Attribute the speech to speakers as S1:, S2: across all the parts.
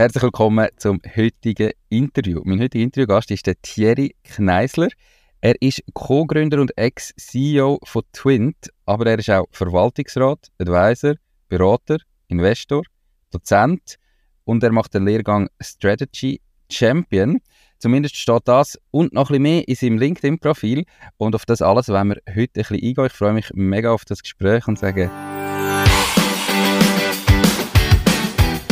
S1: Herzlich willkommen zum heutigen Interview. Mein heutiger Interviewgast ist der Thierry Kneisler. Er ist Co-Gründer und Ex-CEO von Twint, aber er ist auch Verwaltungsrat, Advisor, Berater, Investor, Dozent und er macht den Lehrgang Strategy Champion. Zumindest steht das und noch ein bisschen mehr in seinem LinkedIn-Profil. Und auf das alles wollen wir heute ein bisschen eingehen. Ich freue mich mega auf das Gespräch und sage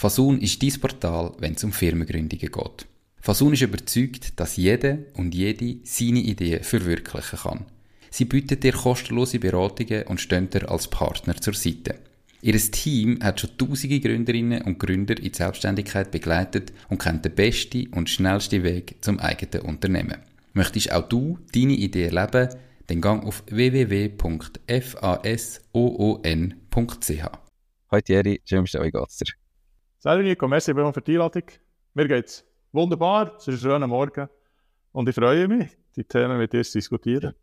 S2: Fasun ist dein Portal, wenn es um Firmengründungen geht. Fasun ist überzeugt, dass jeder und jede seine Idee verwirklichen kann. Sie bietet dir kostenlose Beratungen und stehen dir als Partner zur Seite. Ihr Team hat schon tausende Gründerinnen und Gründer in die Selbstständigkeit begleitet und kennt den besten und schnellsten Weg zum eigenen Unternehmen. Möchtest auch du deine Idee erleben? Dann gang auf www.fasoon.ch.
S1: Heute Thierry, schön, dass euch dir.
S3: Salut Nico, merci für die Einladung. Mir geht's wunderbar, es ist ein schöner Morgen und ich freue mich, die Themen mit dir zu diskutieren.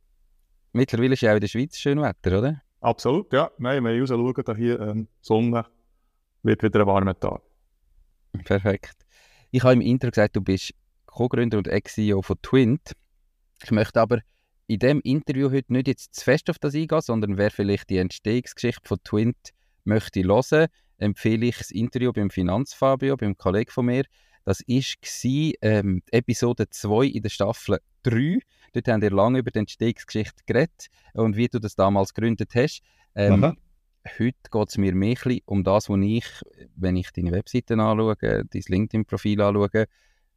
S1: Mittlerweile ist ja auch in der Schweiz schön Wetter, oder?
S3: Absolut, ja. Nein, wenn wir raus schauen, da hier ähm, Sonne, wird wieder ein warmer Tag.
S1: Perfekt. Ich habe im Intro gesagt, du bist Co-Gründer und Ex-CEO von Twint. Ich möchte aber in dem Interview heute nicht jetzt zu fest auf das eingehen, sondern wer vielleicht die Entstehungsgeschichte von Twint möchte hören, empfehle ich das Interview beim Finanzfabio, beim Kollegen von mir. Das war ähm, Episode 2 in der Staffel 3. Dort haben wir lange über die Entstehungsgeschichte geredet und wie du das damals gegründet hast. Ähm, heute geht es mir mehr um das, was ich, wenn ich deine Webseite anschaue, dein LinkedIn-Profil anschaue,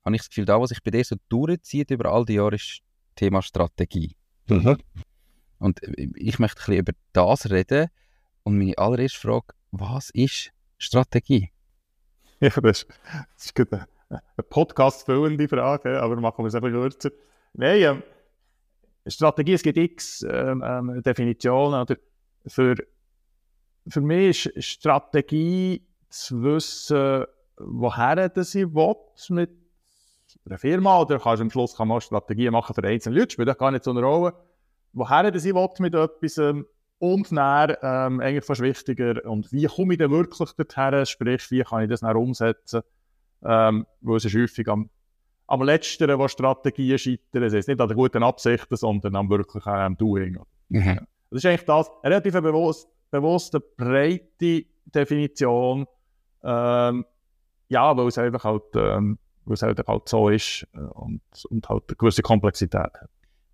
S1: habe ich das Gefühl, da, was sich bei dir so durchzieht über all die Jahre, ist das Thema Strategie. Mhm. Und ich möchte ein bisschen über das reden. Und meine allererste Frage, was ist Strategie?
S3: Ja, das ist, das ist eine, eine Podcast-füllende Frage, aber machen wir es etwas kürzer. Nein, ähm, Strategie, es gibt x ähm, ähm, Definitionen. Oder für, für mich ist Strategie zu wissen, woher das ich will mit einer Firma oder kannst am Schluss kann man Strategien machen für einzelne Leute, spielt gar nicht so eine Rolle. Woher das ich will mit etwas ähm, und dann ähm, eigentlich fast wichtiger und wie komme ich denn wirklich dorthin, sprich wie kann ich das dann umsetzen, ähm, weil es ist häufig am am Letzteren, wo Strategien scheitern. Es ist nicht an den guten Absichten, sondern am wirklich am Doing. Mhm. Das ist eigentlich das, eine relativ bewusst, bewusste, breite Definition. Ähm, ja, weil es einfach halt, ähm, weil es halt, halt so ist äh, und, und halt eine gewisse Komplexität hat.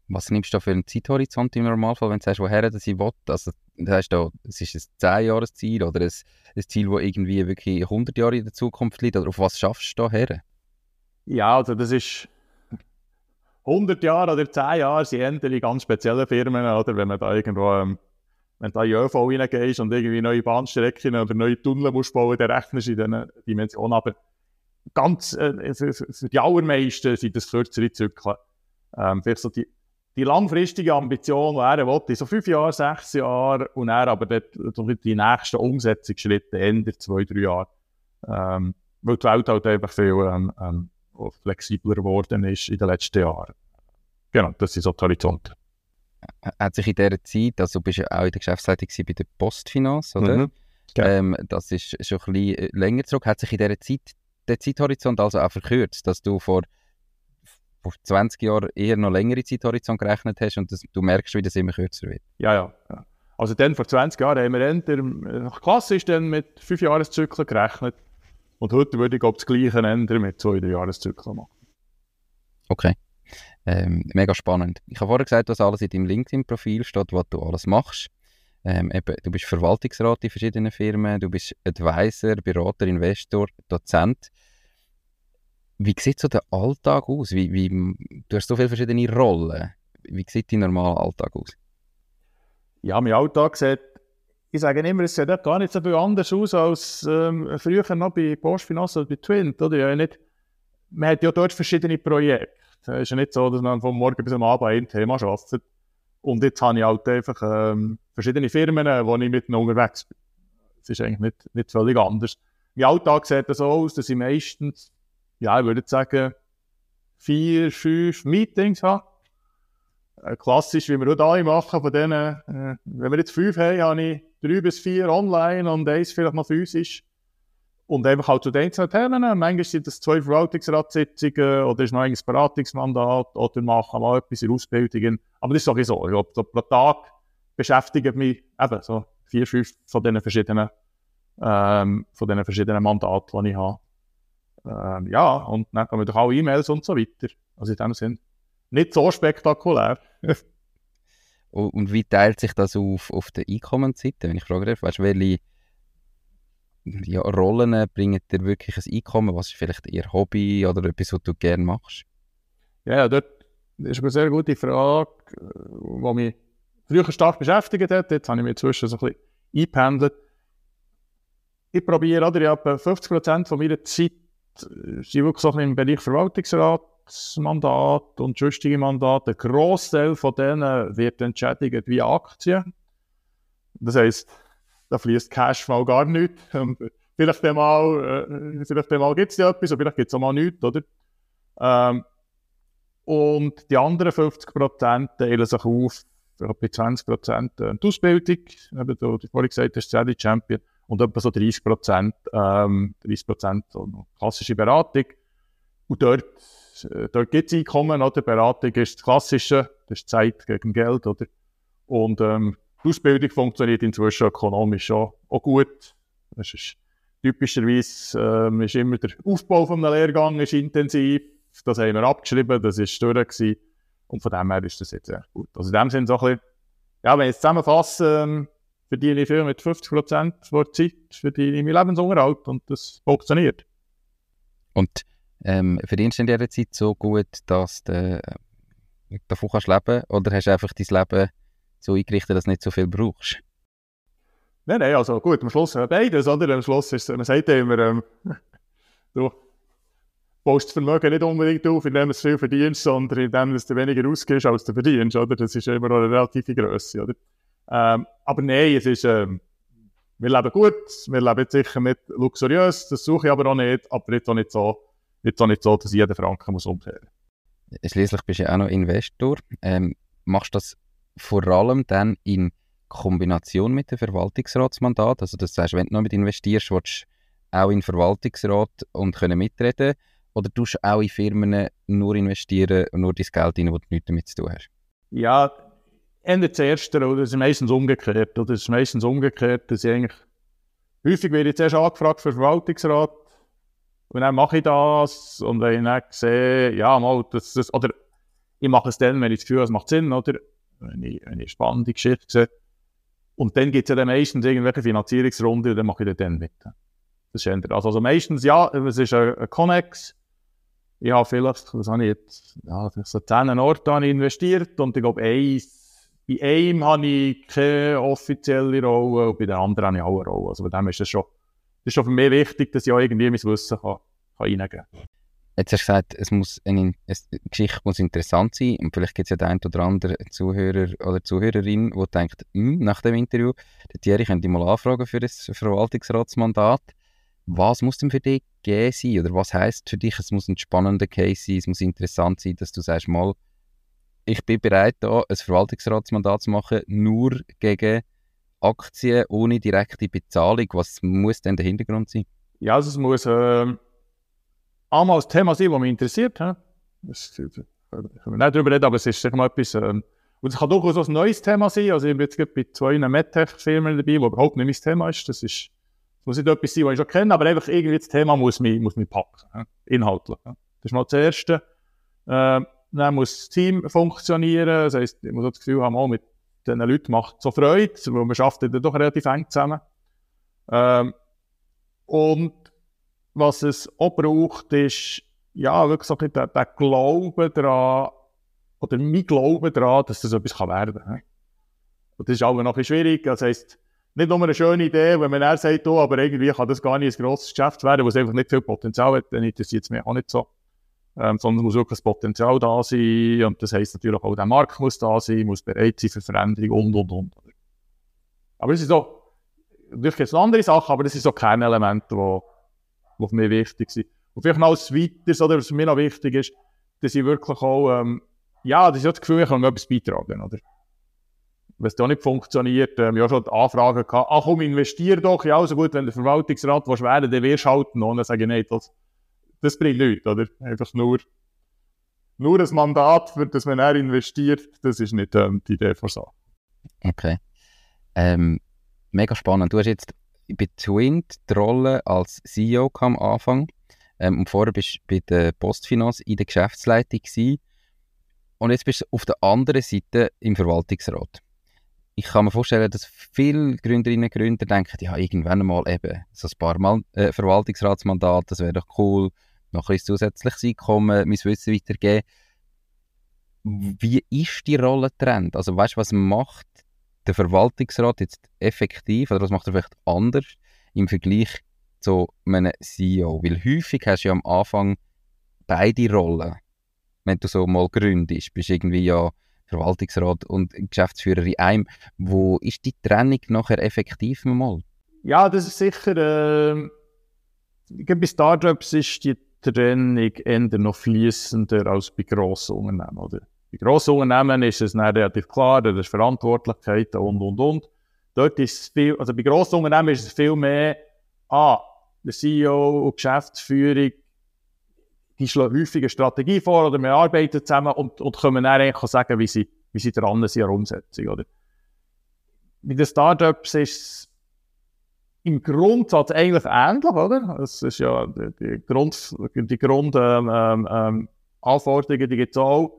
S1: Was nimmst du da für einen Zeithorizont im Normalfall, wenn du sagst, woher das ich will? Also, heißt da, es ist ein 10-Jahres-Ziel oder ein, ein Ziel, das irgendwie wirklich 100 Jahre in der Zukunft liegt? Oder auf was schaffst du da her?
S3: Ja, also das ist 100 Jahre oder 10 Jahre sind endlich ganz spezielle Firmen, oder? Wenn man da irgendwo, ähm, wenn du in ÖV reingehst und irgendwie neue Bahnstrecken oder neue Tunnel musst bauen, dann rechnest du in diesen Dimensionen. Aber ganz, äh, für, für, die allermeisten sind das kürzere Zyklen. Ähm, vielleicht so die, die langfristige Ambition, die er will, so fünf Jahre, sechs Jahre und er aber dort, die nächsten Umsetzungsschritte Ende zwei, drei Jahre. Ähm, weil die Welt halt einfach viel ähm, ähm, flexibler geworden ist in den letzten Jahren. Genau, das ist so der Horizont.
S1: Hat sich in dieser Zeit, also du bist ja auch in der Geschäftsleitung bei der Postfinance, oder? Mhm. Ja. Ähm, das ist schon ein bisschen äh, länger zurück. Hat sich in dieser Zeit der Zeithorizont also auch verkürzt, dass du vor, vor 20 Jahren eher noch längere Zeithorizont gerechnet hast und das, du merkst, wie das immer kürzer wird?
S3: Ja, ja. Also dann vor 20 Jahren haben wir eher, klassisch dann mit 5 Jahreszyklen gerechnet. Und heute würde ich glaube das Gleiche ändern mit zwei Jahreszyklen machen.
S1: Okay. Ähm, mega spannend. Ich habe vorher gesagt, was alles in deinem LinkedIn-Profil steht, was du alles machst. Ähm, eben, du bist Verwaltungsrat in verschiedenen Firmen, du bist Advisor, Berater, Investor, Dozent. Wie sieht so der Alltag aus? Wie, wie, du hast so viele verschiedene Rollen. Wie sieht dein normaler Alltag aus?
S3: Ja, mein Alltag sieht ich sage immer, es sieht gar nicht so viel anders aus als ähm, früher noch bei Postfinance oder bei Twint. Oder? Habe nicht man hat ja dort verschiedene Projekte. Es ist ja nicht so, dass man von morgen bis am Abend ein Thema arbeitet. Und jetzt habe ich halt einfach ähm, verschiedene Firmen, wo ich mit unterwegs bin. Das ist eigentlich nicht, nicht völlig anders. Mein Alltag sieht so aus, dass ich meistens, ja, ich würde sagen, vier, fünf Meetings habe. Äh, klassisch, wie wir auch hier machen, von denen, äh, wenn wir jetzt fünf haben, habe ich drei bis vier online und eins vielleicht noch physisch. Und einfach halt zu den einzelnen Themen. Manchmal sind das zwei Verwaltungsratssitzungen oder ist noch ein Beratungsmandat oder machen mal etwas in Ausbildungen. Aber das ist doch so. Ich glaube, so pro Tag beschäftigt mich eben so vier, fünf von diesen verschiedenen, ähm, von diesen verschiedenen Mandaten, die ich habe. Ähm, ja, und dann kommen doch auch E-Mails und so weiter. Also in dem Sinn nicht so spektakulär.
S1: und wie teilt sich das auf, auf der Einkommensseite, wenn ich frage, weißt, welche ja, Rollen bringen dir wirklich ein Einkommen? Was ist vielleicht eher Hobby oder etwas, was du gerne machst?
S3: Ja, dort ist eine sehr gute Frage, die mich früher stark beschäftigt hat. Jetzt habe ich mich inzwischen so ein bisschen eingependelt. Ich probiere, oder ich habe 50% von meiner Zeit sind wirklich so im Bereich Verwaltungsratsmandat und sonstige Mandate. Ein Großteil von denen wird entschädigt via Aktien. Das heisst, da fließt Cash mal gar nicht. Vielleicht einmal, äh, vielleicht einmal gibt es ja etwas, oder vielleicht gibt es auch mal nichts, oder? Ähm, und die anderen 50 teilen sich auf, bei 20 äh, die Ausbildung, eben, du, du vorhin gesagt hast, Sally Champion, und etwa so 30% ähm, 30% klassische Beratung. Und dort, äh, dort gibt es Einkommen, oder? Beratung ist das Klassische, das ist Zeit gegen Geld, oder? Und ähm, die Ausbildung funktioniert inzwischen ökonomisch auch, auch gut. Das ist typischerweise ähm, ist immer der Aufbau von einem Lehrgang ist intensiv. Das haben wir abgeschrieben, das ist durch gewesen. Und von dem her ist das jetzt sehr gut. Also in dem Sinne so ein bisschen, ja, wenn ich es zusammenfasse, ähm, verdiene ich viel mit 50% der Zeit, verdiene ich meinen Lebensunterhalt und das funktioniert.
S1: Und ähm, verdienst du in dieser Zeit so gut, dass du äh, davon kannst leben oder hast du einfach dein Leben so eingerichtet, dass du nicht so viel brauchst?
S3: Nein, nein, also gut, am Schluss haben beides, oder? Am Schluss ist man sagt ja immer, ähm, du baust das Vermögen nicht unbedingt auf, indem du viel verdienst, sondern indem du weniger ausgibst, als du verdienst, oder? Das ist immer noch eine relative Größe, oder? Ähm, aber nein, es ist, ähm, wir leben gut, wir leben jetzt sicher nicht luxuriös, das suche ich aber auch nicht, aber jetzt auch nicht so, jetzt auch nicht so dass jeder Franken muss umkehren.
S1: Schließlich bist du ja auch noch Investor. Ähm, machst du das vor allem dann in Kombination mit dem Verwaltungsratsmandat. Also das heißt, wenn du noch mit investierst, willst du auch in den Verwaltungsrat und können mitreden oder tust du auch in Firmen nur investieren und nur dein Geld rein, wo du nichts damit zu tun hast?
S3: Ja, eher das Erste, oder das ist meistens umgekehrt. Oder das ist meistens umgekehrt, dass ich eigentlich häufig werde ich zuerst angefragt für den Verwaltungsrat und dann mache ich das und wenn ich dann sehe, ja, mal, das, das, oder ich mache es dann, wenn ich das Gefühl habe, es macht Sinn, oder wenn ich, eine spannende Geschichte sehe. Und dann gibt es ja dann meistens irgendwelche Finanzierungsrunde und dann mache ich dann mit. Das ist ändert. Also, also meistens, ja, es ist ein, ein Connex. Ich habe vielleicht, was habe ich jetzt, ja, so zehn Orte investiert und ich glaube, eins, bei einem habe ich keine offizielle Rolle und bei den anderen habe ich auch eine Rolle. Also bei dem ist es schon, ist schon für mich wichtig, dass ich auch irgendwie mein Wissen kann, kann reingeben kann.
S1: Jetzt hast du gesagt, es muss eine, eine Geschichte muss interessant sein und vielleicht gibt es ja den einen oder anderen Zuhörer oder Zuhörerin, der denkt, hm, nach dem Interview, der Thierry könnte mal anfragen für das Verwaltungsratsmandat. Was muss denn für dich gegeben sein oder was heißt für dich, es muss ein spannender Case sein, es muss interessant sein, dass du sagst, mal, ich bin bereit, da ein Verwaltungsratsmandat zu machen, nur gegen Aktien ohne direkte Bezahlung. Was muss denn der Hintergrund sein?
S3: Ja, also es muss... Äh einmal ein Thema sein, das mich interessiert. Das, da können wir nicht drüber reden, aber es ist mal, etwas, ähm, und es kann durchaus ein neues Thema sein. Also ich bin jetzt bei zwei MedTech-Firmen dabei, wo überhaupt nicht mein Thema ist. Das ist, das muss nicht etwas sein, was ich schon kenne, aber einfach irgendwie das Thema muss mich, muss mich packen, he? inhaltlich. He? Das ist mal das Erste. Ähm, dann muss das Team funktionieren. Das heisst, ich muss auch das Gefühl haben, auch mit diesen Leuten macht es so Freude, weil man schafft dann doch relativ eng zusammen. Ähm, und was es auch braucht, ist ja, wirklich so der, der Glaube daran, oder mein Glaube daran, dass das etwas werden kann. Und das ist auch noch ein schwierig. Das heisst, nicht nur eine schöne Idee, wenn man eher sagt, oh, aber irgendwie kann das gar nicht ein grosses Geschäft werden, wo es einfach nicht viel Potenzial hat, dann interessiert es mich auch nicht so. Ähm, sondern es muss wirklich das Potenzial da sein und das heisst natürlich auch, der Markt muss da sein, muss bereit sein für Veränderung und, und, und. Aber das ist so, natürlich jetzt eine andere Sache, aber das ist so Kernelemente, die, für mich wichtig sind. Und vielleicht noch als weiteres, oder was für mich noch wichtig ist, dass ich wirklich auch, ähm, ja, das ist das Gefühl, ich kann etwas beitragen, oder? Wenn es da nicht funktioniert, ähm, ja schon die Anfrage gehabt, ach komm, investier doch, ja, so gut, wenn der Verwaltungsrat was werden, dann wirst du halten, und dann sage ich, nein, das, das bringt nichts, oder? Einfach nur, nur ein Mandat, für das man er investiert, das ist nicht ähm, die Idee von Sache.
S1: Okay. Ähm, mega spannend. Du hast jetzt bei Twint die Rolle als CEO am Anfang ähm, und vorher bist du bei der Postfinanz in der Geschäftsleitung gewesen. und jetzt bist du auf der anderen Seite im Verwaltungsrat. Ich kann mir vorstellen, dass viele Gründerinnen und Gründer denken, ja, irgendwann mal eben so ein paar Mal äh, Verwaltungsratsmandat, das wäre doch cool, noch ein zusätzliches Einkommen, mein Wissen weitergeben. Wie ist die Rolle Trend? Also weißt du, was macht der Verwaltungsrat jetzt effektiv oder was macht er vielleicht anders im Vergleich zu einem CEO? Weil häufig hast du ja am Anfang beide Rollen. Wenn du so mal gründest, bist du irgendwie ja Verwaltungsrat und Geschäftsführer in einem. Wo ist die Trennung nachher effektiv mal?
S3: Ja, das ist sicher. Äh, bei Startups ist die Trennung eher noch fließender als bei grossen Unternehmen. Oder? Bei grossen Unternehmen ist es dann relativ klar, da ist Verantwortlichkeiten und, und, und. Dort ist viel, also bei grossen Unternehmen ist es viel mehr, ah, der CEO und Geschäftsführung, die schlagen häufig eine Strategie vor oder wir arbeiten zusammen und, und können dann eigentlich sagen, wie sie, wie sie dran sind an der Umsetzung, oder? Bei den Startups ist es im Grundsatz eigentlich ähnlich, oder? Es ist ja die, Grund, die Grund, ähm, ähm, ähm Anforderungen, die gibt auch.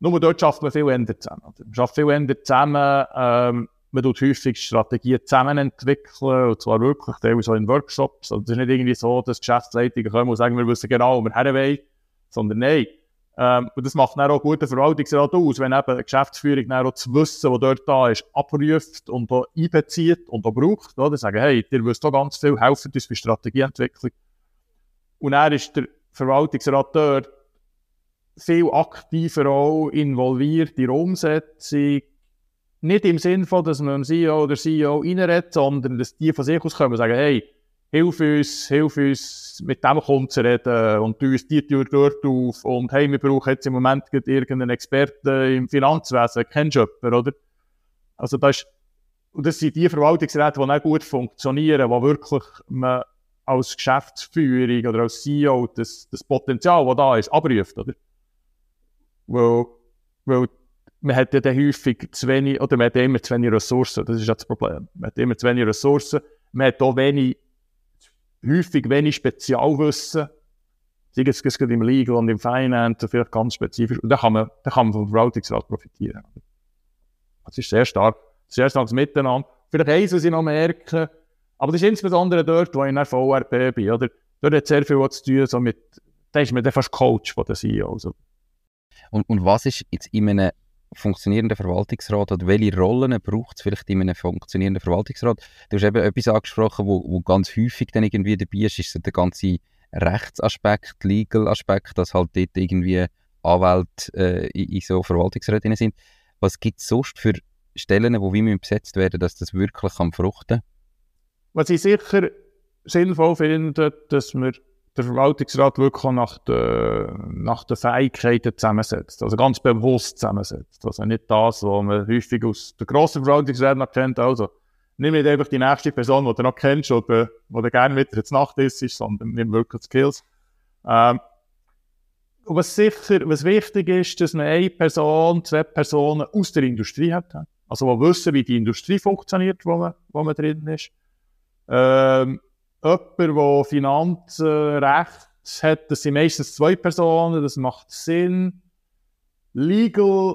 S3: Nur dort schafft man viel eher zusammen. Man schafft viel eher zusammen. Ähm, man tut häufig Strategien zusammen entwickeln, und zwar wirklich teilweise in Workshops. Also es ist nicht irgendwie so, dass Geschäftsleitungen kommen und sagen, wir wissen genau, wo wir her wollen, sondern nein. Ähm, und das macht dann auch guten Verwaltungsrat aus, wenn eben eine Geschäftsführung dann auch das Wissen, das dort da ist, abprüft und auch einbezieht und auch braucht. Oder? Sagen, hey, ihr wisst auch ganz viel, helfen uns bei Strategieentwicklung. Und dann ist der Verwaltungsrat dort viel aktiver auch involviert in der Umsetzung. Nicht im Sinne von, dass man einem CEO oder CEO reinredet, sondern dass die von sich aus kommen und sagen, hey, hilf uns, hilf uns, mit dem Kunden zu reden und uns die Tür dort auf und hey, wir brauchen jetzt im Moment irgendeinen Experten im Finanzwesen, kennst du jemanden, oder? Also das und das sind die Verwaltungsräte, die nicht gut funktionieren, wo wirklich man als Geschäftsführung oder als CEO das, das Potenzial, das da ist, abruft, oder? Weil, weil man hat ja dann häufig zu wenig, oder man hat immer zu wenig Ressourcen. Das ist ja das Problem. Man hat immer zu wenig Ressourcen. Man hat auch wenig, häufig wenig Spezialwissen. Sei es gerade im Legal und im Finance, vielleicht ganz spezifisch. Und da kann man, da kann man vom Verwaltungsrat profitieren. Das ist sehr stark, sehr starkes Miteinander. Vielleicht eins, was ich noch merke, aber das ist insbesondere dort, wo ich in der VRP bin, oder? Dort hat sehr viel zu tun, so mit, da ist man dann fast Coach von der CEO. Also.
S1: Und, und was ist jetzt in einem funktionierenden Verwaltungsrat oder welche Rollen braucht es vielleicht in einem funktionierenden Verwaltungsrat? Du hast eben etwas angesprochen, wo, wo ganz häufig dann irgendwie dabei ist, ist so der ganze Rechtsaspekt, Legal-Aspekt, dass halt dort irgendwie Anwälte äh, in, in so Verwaltungsräten sind. Was gibt es sonst für Stellen, die wie besetzt werden, dass das wirklich kann fruchten?
S3: Was ich sicher sinnvoll finde, dass wir der Verwaltungsrat wirklich nach den, nach den Fähigkeiten zusammensetzt. Also ganz bewusst zusammensetzt. Also nicht das, was man häufig aus der grossen Verwaltungsrat noch kennt. Also nimm nicht einfach die nächste Person, die du noch kennst oder die du gerne mit dir Nacht ist, sondern nimm wirklich Skills. Ähm, und was sicher, was wichtig ist, dass man eine Person, zwei Personen aus der Industrie hat. Also, die wissen, wie die Industrie funktioniert, wo man, wo man drin ist. Ähm, jemand, der Finanzrecht hat, das sind meistens zwei Personen, das macht Sinn. Legal,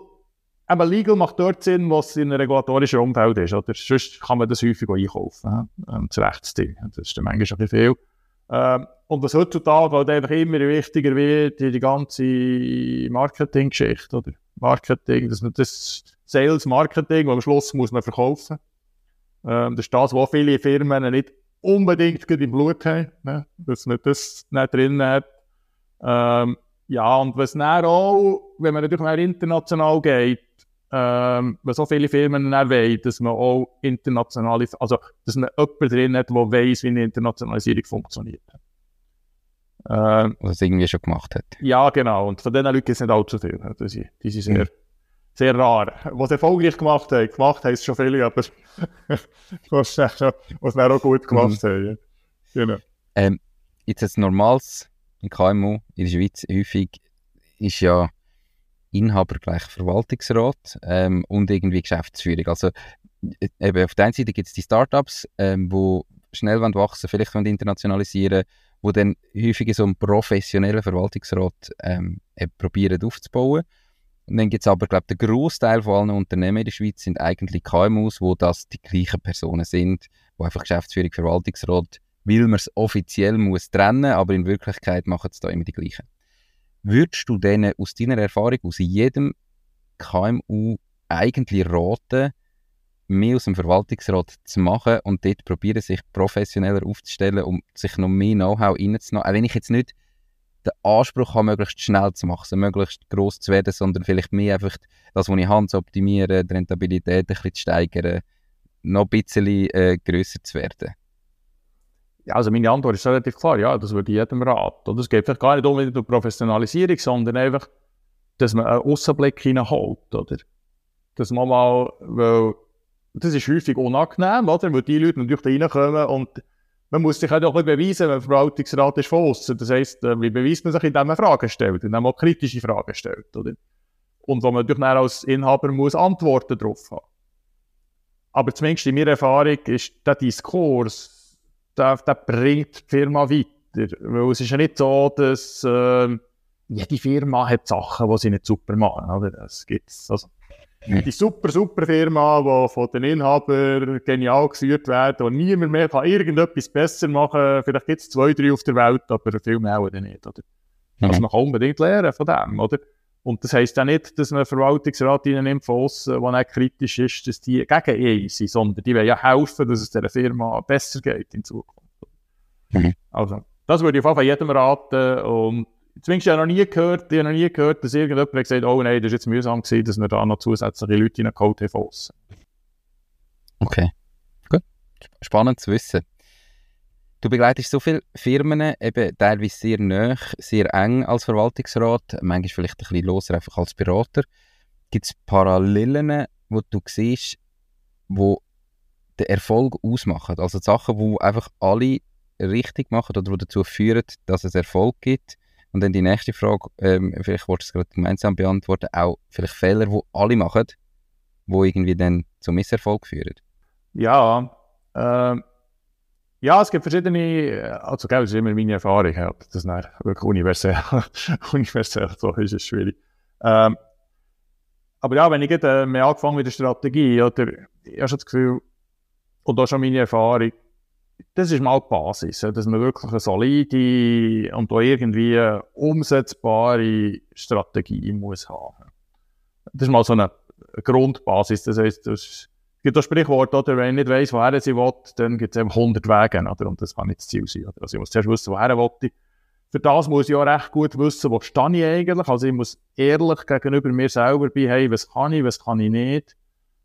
S3: aber Legal macht dort Sinn, was in einem regulatorischen Umfeld ist. Oder? Sonst kann man das häufig auch einkaufen, ähm, das Rechtsding. Das ist dann manchmal bisschen viel. Ähm, und was heutzutage halt einfach immer wichtiger wird, die, ganze Marketing-Geschichte, oder? Marketing, dass man das Sales Marketing, am Schluss muss man verkaufen. Ähm, das ist das, was viele Firmen nicht unbedingt im Blut haben, ne? dass man das nicht drin hat. Ähm, Ja, und was dann auch, wenn man natürlich mehr international geht, ähm, weil so viele Firmen dann wollen, dass man auch internationale, also dass man jemanden drin hat, der weiss, wie eine Internationalisierung funktioniert.
S1: Ähm, Was es irgendwie schon gemacht hat.
S3: Ja, genau. Und von diesen Leuten gibt es nicht allzu viel. Die sind, die sind sehr, mhm. Sehr rar. Was erfolgreich gemacht haben, gemacht haben es schon viele, aber was, dann auch gut gemacht mhm. haben. Genau.
S1: Ähm, jetzt ein normales KMU in der Schweiz häufig ist ja Inhaber gleich Verwaltungsrat ähm, und irgendwie Geschäftsführung. Also eben auf der einen Seite gibt es die Startups, ähm, wo schnell wachsen, vielleicht internationalisieren, wo dann häufig so einen professionellen Verwaltungsrat ähm, probieren aufzubauen. Und dann gibt es aber, glaube ich, der Großteil von allen Unternehmen in der Schweiz sind eigentlich KMUs, wo das die gleichen Personen sind, wo einfach Geschäftsführung, Verwaltungsrat, weil man es offiziell muss trennen, aber in Wirklichkeit machen es da immer die gleichen. Würdest du denen aus deiner Erfahrung aus jedem KMU eigentlich raten, mehr aus dem Verwaltungsrat zu machen und dort probieren, sich professioneller aufzustellen, um sich noch mehr Know-how reinzunehmen. Auch wenn ich jetzt nicht den Anspruch habe, möglichst schnell zu machen, möglichst groß zu werden, sondern vielleicht mehr einfach das, was ich habe, zu optimieren, die Rentabilität ein bisschen zu steigern, noch ein bisschen äh, grösser zu werden.
S3: Ja, also meine Antwort ist relativ klar, ja, das würde jedem raten. es geht vielleicht gar nicht unbedingt um Professionalisierung, sondern einfach, dass man einen Aussenblick hineinholt, oder? Dass man mal, weil das ist häufig unangenehm, oder? Weil die Leute natürlich da reinkommen und man muss sich auch noch ein beweisen, wenn der Verwaltungsrat ist von. Das heisst, äh, wie beweist man sich, indem man Fragen stellt, indem man kritische Fragen stellt, oder? Und wo man natürlich dann als Inhaber muss Antworten darauf haben. Aber zumindest in meiner Erfahrung ist der Diskurs, der, der bringt die Firma weiter. Weil es ist ja nicht so, dass äh, jede Firma hat Sachen, die sie nicht super machen. Oder? Das gibt's. Also, die super, super Firma, die von den Inhabern genial geführt wird und niemand mehr kann irgendetwas besser machen. Vielleicht gibt es zwei, drei auf der Welt, aber viel mehr auch nicht. Oder? Mhm. Also man kann unbedingt lernen von dem. Oder? Und das heisst auch nicht, dass man Verwaltungsrat nimmt von außen, der nicht kritisch ist, dass die gegen ihn sind, sondern die wollen ja helfen, dass es der Firma besser geht in Zukunft. Mhm. Also, das würde ich auf jeden Fall jedem raten. Und zumindest habe ich noch nie gehört, ich habe noch nie gehört, dass irgendjemand gesagt hat, oh nein, das ist jetzt mühsam gewesen, dass wir da noch zusätzliche Leute Code haben von außen.
S1: Okay, gut. Spannend zu wissen. Du begleitest so viele Firmen, eben teilweise sehr nah, sehr eng als Verwaltungsrat, manchmal vielleicht ein bisschen loser einfach als Berater. Gibt es Parallelen, wo du siehst, wo den Erfolg ausmachen? Also Sachen, wo einfach alle richtig machen oder die dazu führen, dass es Erfolg gibt? Und dann die nächste Frage, ähm, vielleicht wolltest du es gerade gemeinsam beantworten, auch vielleicht Fehler, die alle machen, wo irgendwie dann zum Misserfolg führen?
S3: Ja, ähm ja, es gibt verschiedene, also gell, das ist immer meine Erfahrung, ja, das ist wirklich universell, universell, so ist es schwierig. Ähm, aber ja, wenn ich jetzt äh, angefangen mit der Strategie, oder, ich habe das Gefühl, und auch schon meine Erfahrung, das ist mal die Basis, dass man wirklich eine solide und auch irgendwie umsetzbare Strategie muss haben. Das ist mal so eine Grundbasis, das das ist, gibt das Sprichwort, oder, wenn ich nicht weiss, woher sie will, dann gibt es eben 100 Wege, oder, und das kann nicht das Ziel sein. Oder. Also ich muss zuerst wissen, woher will ich. Für das muss ich auch recht gut wissen, wo stehe ich eigentlich. Also ich muss ehrlich gegenüber mir selber sein, hey, was kann ich, was kann ich nicht,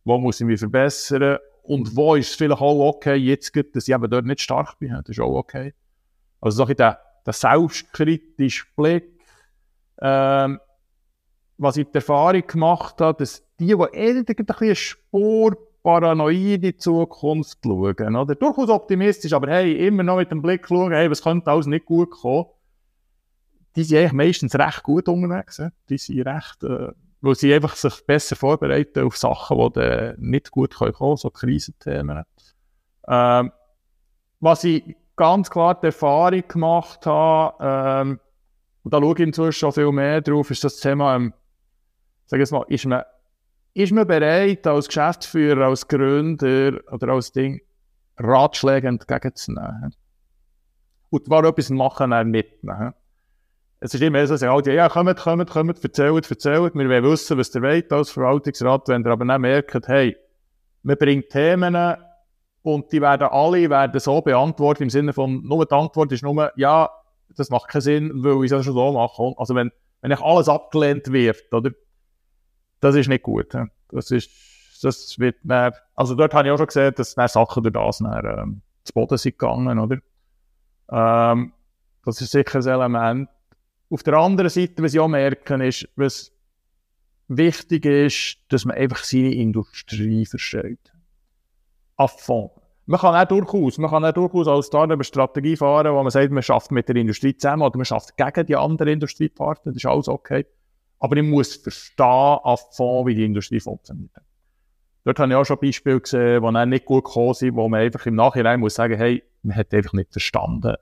S3: wo muss ich mich verbessern und wo ist es vielleicht auch okay, jetzt gibt, dass ich eben dort nicht stark bin, das ist auch okay. Also so der, der selbstkritische Blick, ähm, was ich die Erfahrung gemacht habe, dass die, die ein bisschen Spur paranoid in die Zukunft schauen. Oder? Durchaus optimistisch, aber hey, immer noch mit dem Blick schauen, hey, was könnte alles nicht gut kommen. Die sind eigentlich meistens recht gut unterwegs. Die sind recht, äh, weil sie einfach sich besser vorbereiten auf Sachen, die dann nicht gut kommen können, so Krisenthemen. Ähm, was ich ganz klar die Erfahrung gemacht habe, ähm, und da schaue ich inzwischen schon viel mehr drauf, ist das Thema, ähm, sag ich mal, ist man ist man bereit, als Geschäftsführer, als Gründer oder als Ding Ratschläge entgegenzunehmen? Und zwar etwas machen er mitnehmen. Es ist immer so, dass ja, kommt, kommt, kommt, erzählt, erzählt. Wir wollen wissen, was ihr wollt als Verwaltungsrat. Wenn ihr aber nicht merkt, hey, man bringt Themen und die werden alle werden so beantwortet, im Sinne von, nur die Antwort ist nur, ja, das macht keinen Sinn, weil ich es schon so mache. Also wenn wenn alles abgelehnt wird, oder? Das ist nicht gut. Das ist, das wird dann, also dort habe ich auch schon gesehen, dass dann Sachen durch das dann, ähm, zu Boden sind gegangen, oder? Ähm, das ist sicher ein Element. Auf der anderen Seite, was ich auch merke, ist, was wichtig ist, dass man einfach seine Industrie versteht. Affond. Man kann auch durchaus, man kann auch durchaus als Startup eine Strategie fahren, wo man sagt, man schafft mit der Industrie zusammen oder man schafft gegen die anderen Industriepartner, das ist alles okay. Aber ich muss verstehen, Affond, wie die Industrie funktioniert. Dort habe ich auch schon Beispiele gesehen, die nicht gut gekommen sind, wo man einfach im Nachhinein muss sagen, hey, man hat einfach nicht verstanden,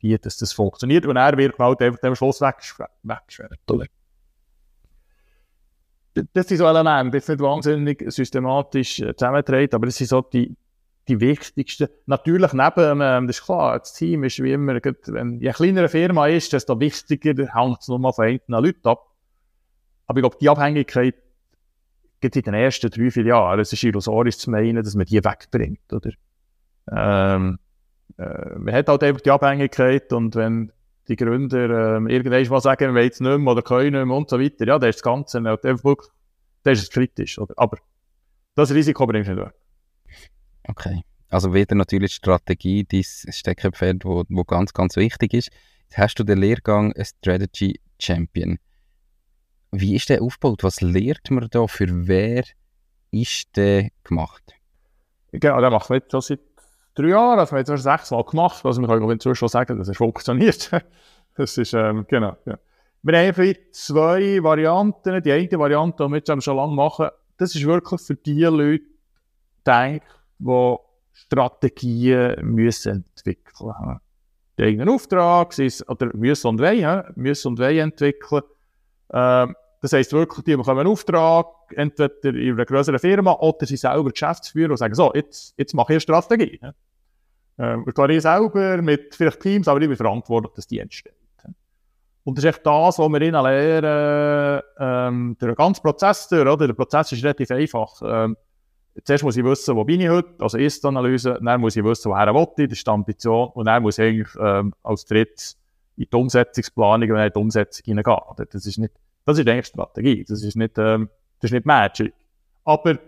S3: wie das, das funktioniert. Und er wird halt einfach dem Schluss weggeschwert. Das sind so Elemente, das nicht wahnsinnig systematisch äh, zusammentreten, aber das sind so die, die wichtigsten. Natürlich neben, ähm, das ist klar, das Team ist wie immer, wenn je kleiner eine Firma ist, desto wichtiger hängt es nochmal von einzelnen Leuten ab. Aber ich glaube, die Abhängigkeit gibt in den ersten drei, vier Jahren, es ist illusorisch zu meinen, dass man die wegbringt, oder? Ähm, äh, man hat halt einfach die Abhängigkeit und wenn die Gründer äh, irgendwann mal sagen, wir wollen es nicht mehr oder können nicht mehr und so weiter, ja, dann ist das Ganze halt einfach wirklich, dann ist es kritisch. Oder? Aber das Risiko bringst du nicht weg.
S1: Okay. Also wieder natürlich Strategie, dein Steckenpferd, wo, wo ganz, ganz wichtig ist. Jetzt hast du den Lehrgang Strategy Champion. Wie ist der aufgebaut? Was lehrt man da? Für wer ist der gemacht?
S3: Genau, der macht mit schon seit drei Jahren, also wir haben schon sechs Mal gemacht, also wir können inzwischen schon sagen, dass es funktioniert. das ist, ähm, genau, ja. Wir haben zwei Varianten. Die eine Variante, die wir jetzt schon lange machen, das ist wirklich für die Leute gedacht, die Strategien müssen entwickeln müssen. Die eigenen Auftrag, oder müssen und wollen, müssen und wollen entwickeln. Ähm, das heisst wirklich, die bekommen einen Auftrag, entweder in einer größeren Firma oder sie selber Geschäftsführer und sagen, so, jetzt, jetzt mache ich eine Strategie. Ähm, und zwar ich selber mit vielleicht Teams, aber ich bin verantwortlich, dass die entsteht. Und das ist echt das, was wir ihnen lernen, ähm, der ganze Prozess durch, oder? Der Prozess ist relativ einfach. Ähm, zuerst muss ich wissen, wo bin ich heute, also Ist-Analyse, dann muss ich wissen, woher will ich, das ist die Ambition, und dann muss ich eigentlich ähm, als drittes in die Umsetzungsplanung und in die Umsetzung hineingehen. Das ist nicht, das ist eigentlich Strategie, das ist nicht, ähm, das ist nicht Magic. Aber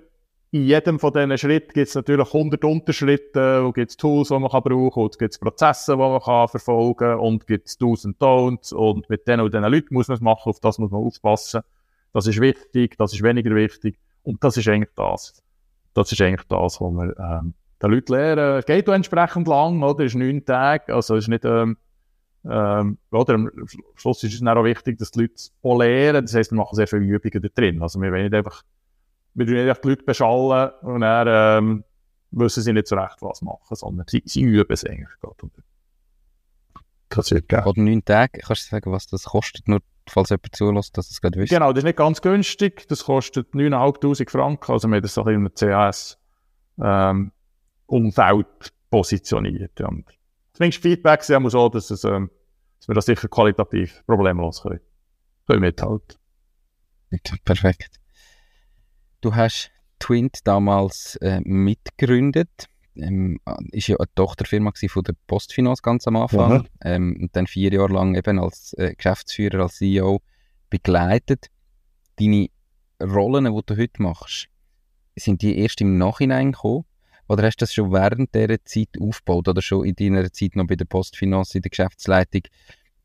S3: in jedem von diesen Schritten gibt es natürlich 100 Unterschritte, wo gibt Tools, die man kann brauchen kann, und gibt es Prozesse, die man kann verfolgen kann, und gibt es Do's und Don'ts, und mit denen und diesen Leuten muss man es machen, auf das muss man aufpassen. Das ist wichtig, das ist weniger wichtig, und das ist eigentlich das. Das ist eigentlich das, was wir ähm, den Leuten lernen. Es geht auch entsprechend lang, oder? Es ist neun Tage, also es ist nicht, ähm, ähm, oder am Schluss ist es auch wichtig, dass die Leute auch lernen, das heisst, wir machen sehr viele Übungen da drin. Also wir wollen nicht einfach wir tun nicht die Leute beschallen und dann ähm, wissen sie nicht so recht, was machen, sondern sie, sie üben es eigentlich gerade.
S1: Das wird geil. Oder neun Tage, kannst du sagen, was das kostet, nur falls jemand zulässt, dass es gerade wisst?
S3: Genau, das ist nicht ganz günstig, das kostet 9'500 Franken, also wir haben das so in einem CAS ähm, Umfeld positioniert. Und zumindest Feedback ist immer so, dass, es, ähm, dass wir das sicher qualitativ problemlos können, können mithalten.
S1: Perfekt. Du hast Twint damals äh, mitgegründet. Ähm, ist ja eine Tochterfirma von der Postfinance ganz am Anfang. Mhm. Ähm, und dann vier Jahre lang eben als äh, Geschäftsführer, als CEO begleitet. Deine Rollen, die du heute machst, sind die erst im Nachhinein gekommen? Oder hast du das schon während dieser Zeit aufgebaut? Oder schon in deiner Zeit noch bei der Postfinance in der Geschäftsleitung?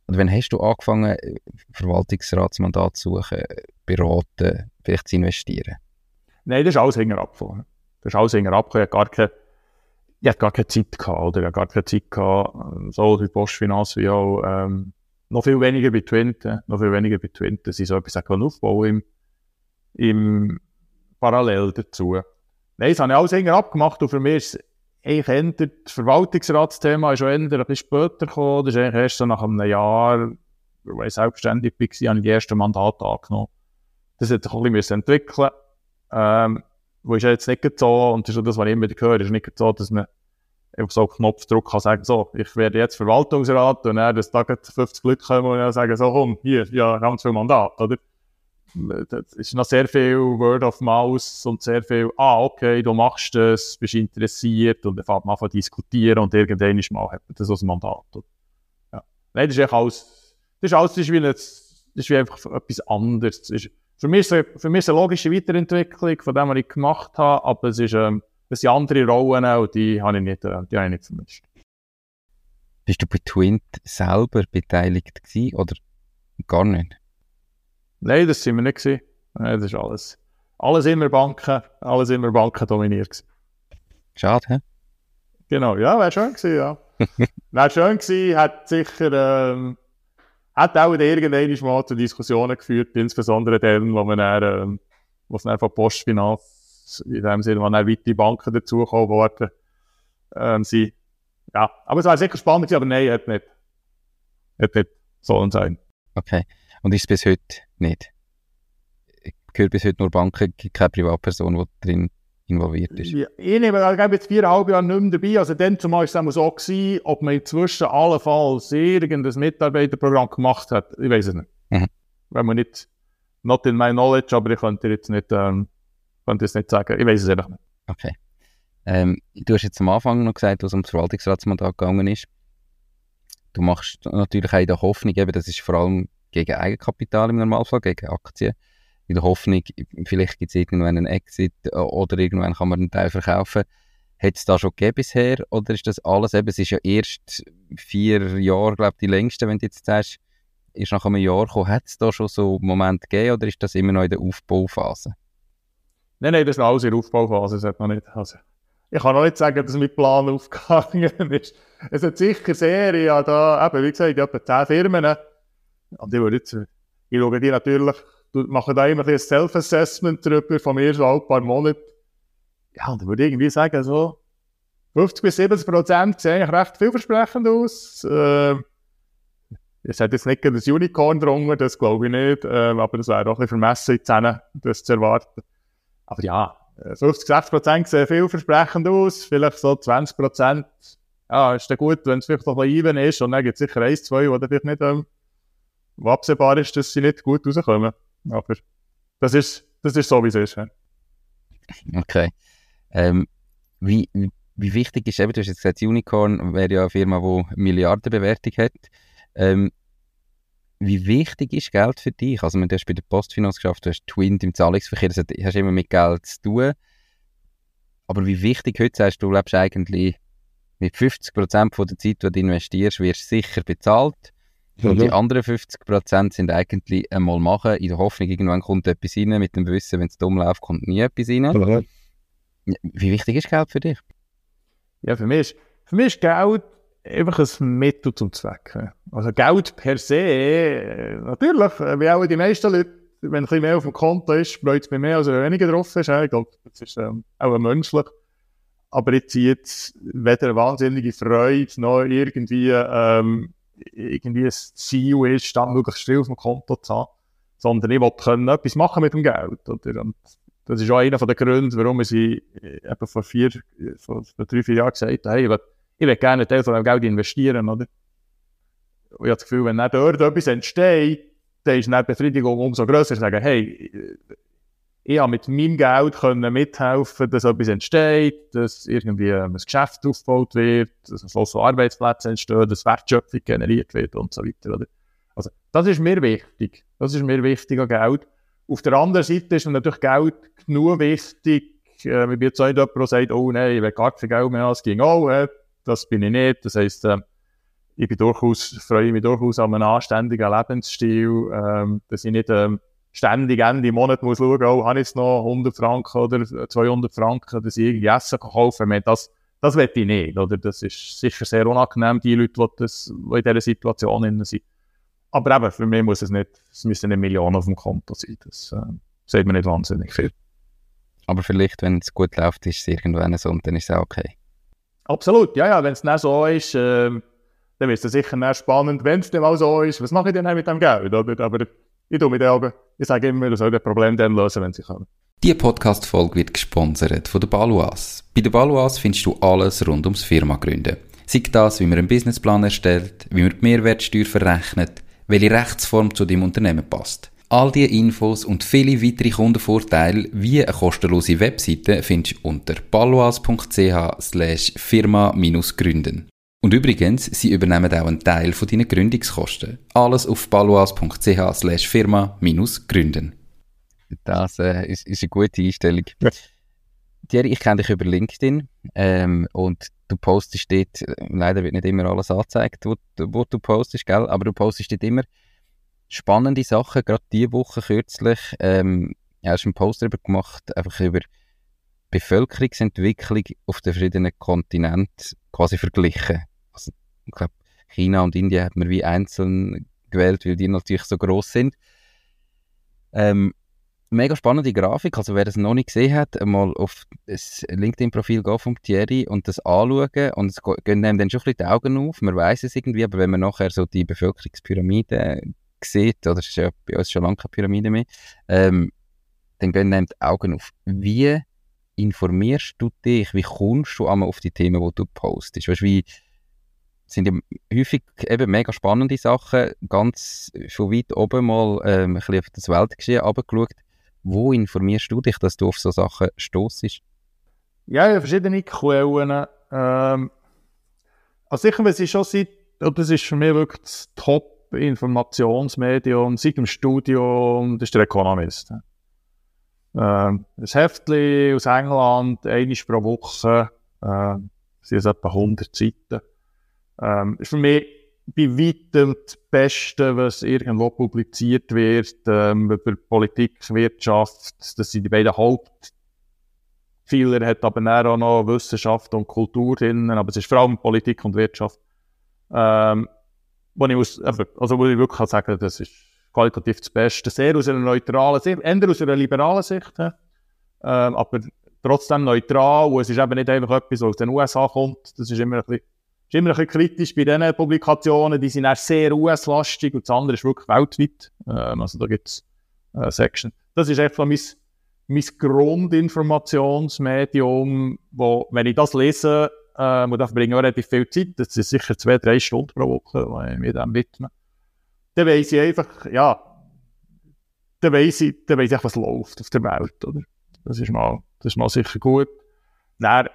S1: Und wann hast du angefangen, äh, Verwaltungsratsmandat zu suchen, beraten, vielleicht zu investieren?
S3: Nein, das ist alles hinterher abgefahren. Das ist alles hinterher abgefahren. Ich hatte gar keine, ich hatte gar keine Zeit gehabt, oder? Ich hatte gar keine Zeit gehabt, ähm, so wie Postfinanz wie auch, ähm, noch viel weniger bei Twinte, noch viel weniger bei Twinte, dass ich so etwas aufbauen im, im Parallel dazu. Nein, das habe ich alles hinterher abgemacht und für mich ist eigentlich eher, das Verwaltungsratsthema ist schon eher ein bisschen später gekommen, das ist eigentlich erst so nach einem Jahr, weil ich selbstständig war, habe ich die ersten Mandate angenommen. Das hat sich ein bisschen entwickeln ähm, wo ist ja jetzt nicht so, und das ist das, was ich immer höre, ist nicht so, dass man einfach so einen Knopfdruck kann sagen, so, ich werde jetzt Verwaltungsrat und dann, dass da 50 Leute kommen und sagen, so, komm, hier, ja, ganz viel Mandat, oder? Das ist noch sehr viel Word of Mouse und sehr viel, ah, okay, du machst das, bist interessiert und dann fängt man an diskutieren und irgendwann mal hat man das als Mandat. Oder? Ja. Nein, das ist echt alles, das ist alles das ist wie ein ist wie einfach etwas anderes. Ist, für, mich ist, für mich ist eine logische Weiterentwicklung von dem, was ich gemacht habe, aber es, ist, ähm, es sind andere Rollen auch, die habe ich nicht, äh, die habe ich nicht vermischt.
S1: Bist du bei Twint selber beteiligt gewesen oder gar nicht?
S3: Nein, das sind wir nicht gewesen. Nein, das ist alles, alles immer Banken, alles immer Banken dominiert gewesen.
S1: Schade, hä?
S3: Genau, ja, wäre schön gewesen, ja. wäre schön gewesen, hat sicher, ähm, hat auch irgendwann mal zu Diskussionen geführt, insbesondere dann, wo man dann, ähm, wo es dann von Postfinanz, in dem Sinne, wo dann weitere Banken dazugekommen worden ähm, sind. Ja, aber es war sicher spannend aber nein, hat nicht, hat nicht sollen sein.
S1: Okay. Und ist es bis heute nicht? Gehört bis heute nur Banken, keine Privatperson, die drin involviert ist?
S3: Ja, ich nehme, ich bin jetzt viereinhalb Jahre nicht mehr dabei. Also dann zumal war es so, gewesen, ob man inzwischen allenfalls irgendein Mitarbeiterprogramm gemacht hat. Ich weiß es nicht. Mhm. Wenn man nicht, not in my knowledge, aber ich könnte jetzt nicht, ähm, könnte es nicht sagen. Ich weiß es einfach nicht.
S1: Okay. Ähm, du hast jetzt am Anfang noch gesagt, was um das Verwaltungsratsmandat gegangen ist. Du machst natürlich auch in der Hoffnung, eben, das ist vor allem gegen Eigenkapital im Normalfall, gegen Aktien. In der Hoffnung, vielleicht gibt es irgendwann einen Exit äh, oder irgendwann kann man einen Teil verkaufen. Hat es da schon gegeben bisher oder ist das alles eben, es ist ja erst vier Jahre, glaube ich, die längste, wenn du jetzt sagst, ist nach einem Jahr gekommen, hat es da schon so Momente gegeben oder ist das immer noch in der Aufbauphase?
S3: Nein, nein, das ist noch alles in der Aufbauphase, das hat noch nicht, also ich kann noch nicht sagen, dass mein Plan aufgegangen ist. Es hat sicher sehr, ja, da, eben, wie gesagt, habe zehn Firmen. Und ich würde jetzt, ich schaue die natürlich, mache da immer ein Self-Assessment drüber von mir so ein paar Monate. Ja, und dann würde ich irgendwie sagen, so 50 bis 70 Prozent sehen eigentlich recht vielversprechend aus. Äh, es hat jetzt nicht ein Unicorn drunter, das glaube ich nicht, äh, aber das wäre auch ein bisschen vermessen, in das zu erwarten. Aber ja, 50, 60 Prozent sehen vielversprechend aus, vielleicht so 20 Prozent. Ja, ist dann gut, wenn es vielleicht noch ein bisschen even ist und dann gibt es sicher eins, zwei, die vielleicht nicht ähm, wo absehbar ist, dass sie nicht gut rauskommen. Aber das ist, das ist so, wie es ist. Ja.
S1: Okay. Ähm, wie, wie wichtig ist, eben, du hast jetzt gesagt, Unicorn wäre ja eine Firma, die Milliardenbewertung hat. Ähm, wie wichtig ist Geld für dich? Also, du hast bei der Postfinanz geschafft, du hast Twint im Zahlungsverkehr, das hast immer mit Geld zu tun. Aber wie wichtig heute sagst du, du lebst eigentlich mit 50% von der Zeit, die du investierst, wirst du sicher bezahlt. Und die anderen 50% sind eigentlich einmal machen, in der Hoffnung, irgendwann kommt etwas rein, mit dem Wissen, wenn es dumm läuft, kommt nie etwas rein. Mhm. Wie wichtig ist Geld für dich?
S3: Ja, für mich ist, für mich ist Geld einfach ein Mittel zum Zweck. Also Geld per se, äh, natürlich, äh, wie auch die meisten Leute, wenn ein bisschen mehr auf dem Konto ist, freut es mich mehr, als wenn weniger drauf ist. Ich glaube, das ist ähm, auch menschlich. Aber ich ziehe jetzt weder eine wahnsinnige Freude noch irgendwie ähm, irgendwie ein Ziel ist, dann möglichst viel auf dem Konto zu haben, sondern ich wollte können etwas machen mit dem Geld. Oder? Und das ist auch einer der Gründe, warum ich eben vor, vier, vor, vor drei, vier Jahren gesagt habe, hey, ich will, ich gerne einen Teil von dem Geld investieren. Oder? Und ich habe das Gefühl, wenn dann dort etwas entsteht, dann ist die Befriedigung umso grösser. Sagen, hey, ich habe mit meinem Geld können mithelfen, dass etwas entsteht, dass irgendwie ein Geschäft aufgebaut wird, dass so Arbeitsplätze entstehen, dass Wertschöpfung generiert wird und so weiter. Oder? Also, das ist mir wichtig. Das ist mir wichtig an Geld. Auf der anderen Seite ist natürlich Geld genug wichtig. Äh, wenn jetzt jemand, sagt, oh nein, ich will gar kein Geld mehr, es ging auch, äh, das bin ich nicht. Das heisst, äh, ich bin durchaus, freue mich durchaus an einem anständigen Lebensstil, äh, dass ich nicht, äh, ständig Ende Monat muss schauen, oh, habe ich jetzt noch 100 Franken oder 200 Franken, dass ich irgendwie Essen kaufen kann. Das, das will ich nicht. Oder? Das ist sicher sehr unangenehm, die Leute, die, das, die in dieser Situation sind. Aber eben, für mich muss es nicht, es müssen nicht Millionen auf dem Konto sein. Das äh, sieht man nicht wahnsinnig viel.
S1: Aber vielleicht, wenn es gut läuft, ist es irgendwann so und dann ist es auch okay.
S3: Absolut, ja, ja, wenn es dann so ist, äh, dann wird es sicher spannend, wenn es dann mal so ist, was mache ich denn mit dem Geld? Oder? Aber ich tue mit Augen. Ich sage immer, du sollst das Problem dann lösen, wenn sie können.
S2: Diese Podcast-Folge wird gesponsert von der Baluas. Bei der Baluas findest du alles rund ums Firma gründen. Sei das, wie man einen Businessplan erstellt, wie man die Mehrwertsteuer verrechnet, welche Rechtsform zu deinem Unternehmen passt. All diese Infos und viele weitere Kundenvorteile wie eine kostenlose Webseite findest du unter baluas.ch slash firma-gründen. Und übrigens, sie übernehmen auch einen Teil von deinen Gründungskosten. Alles auf balois.ch slash firma-gründen.
S1: Das äh, ist, ist, eine gute Einstellung. Ja. Thierry, ich kenne dich über LinkedIn ähm, und du postest dort, äh, leider wird nicht immer alles angezeigt, wo, wo du postest, gell? aber du postest dort immer spannende Sachen, gerade diese Woche kürzlich ähm, hast einen Post darüber gemacht, einfach über Bevölkerungsentwicklung auf den verschiedenen Kontinenten quasi verglichen. Ich glaube, China und Indien hat man wie einzeln gewählt, weil die natürlich so groß sind. Ähm, mega spannende Grafik. Also wer das noch nicht gesehen hat, mal auf das LinkedIn-Profil gehen von Thierry und das anschauen und es gehen einem dann schon ein bisschen die Augen auf. Man weiß es irgendwie, aber wenn man nachher so die Bevölkerungspyramide sieht, oder es ist ja bei uns schon lange keine Pyramide mehr, ähm, dann gehen einem die Augen auf. Wie informierst du dich? Wie kommst du einmal auf die Themen, die du postest? Weißt, wie sind ja häufig eben mega spannende Sachen, ganz von weit oben mal ähm, ein bisschen auf das Weltgeschehen abgeschaut. Wo informierst du dich, dass du auf so Sachen stoßest?
S3: Ja, ja, verschiedene Quellen. Ähm, also sicher, es ist schon seit, das ist für mich wirklich das Top-Informationsmedium seit dem Studium, das ist der Economist. Ähm, ein Heftchen aus England, einmal pro Woche, äh, sind es etwa 100 Seiten. Ähm, ist für mich bei weitem das Beste, was irgendwo publiziert wird, ähm, über Politik, Wirtschaft, das sind die beiden Hauptpfeiler, hat aber auch noch Wissenschaft und Kultur drin, aber es ist vor allem Politik und Wirtschaft. Ähm, wo ich, muss, also wo ich wirklich sagen kann, das ist qualitativ das Beste. Sehr aus einer neutralen Sicht, eher aus einer liberalen Sicht, ähm, aber trotzdem neutral und es ist eben nicht einfach etwas, was aus den USA kommt, das ist immer ein bisschen ist immer ein bisschen kritisch bei diesen Publikationen, die sind auch sehr US-lastig und das andere ist wirklich weltweit. Ähm, also da gibt es äh, Section. Das ist einfach mein, mein Grundinformationsmedium, wo, wenn ich das lese, äh, und da verbringe ich auch relativ viel Zeit, das sind sicher zwei, drei Stunden pro Woche, wo ich mir dem widme, dann weiss ich einfach, ja, dann weiss ich, dann weiss ich was läuft auf der Welt, oder? Das ist mal, das ist mal sicher gut. Dann,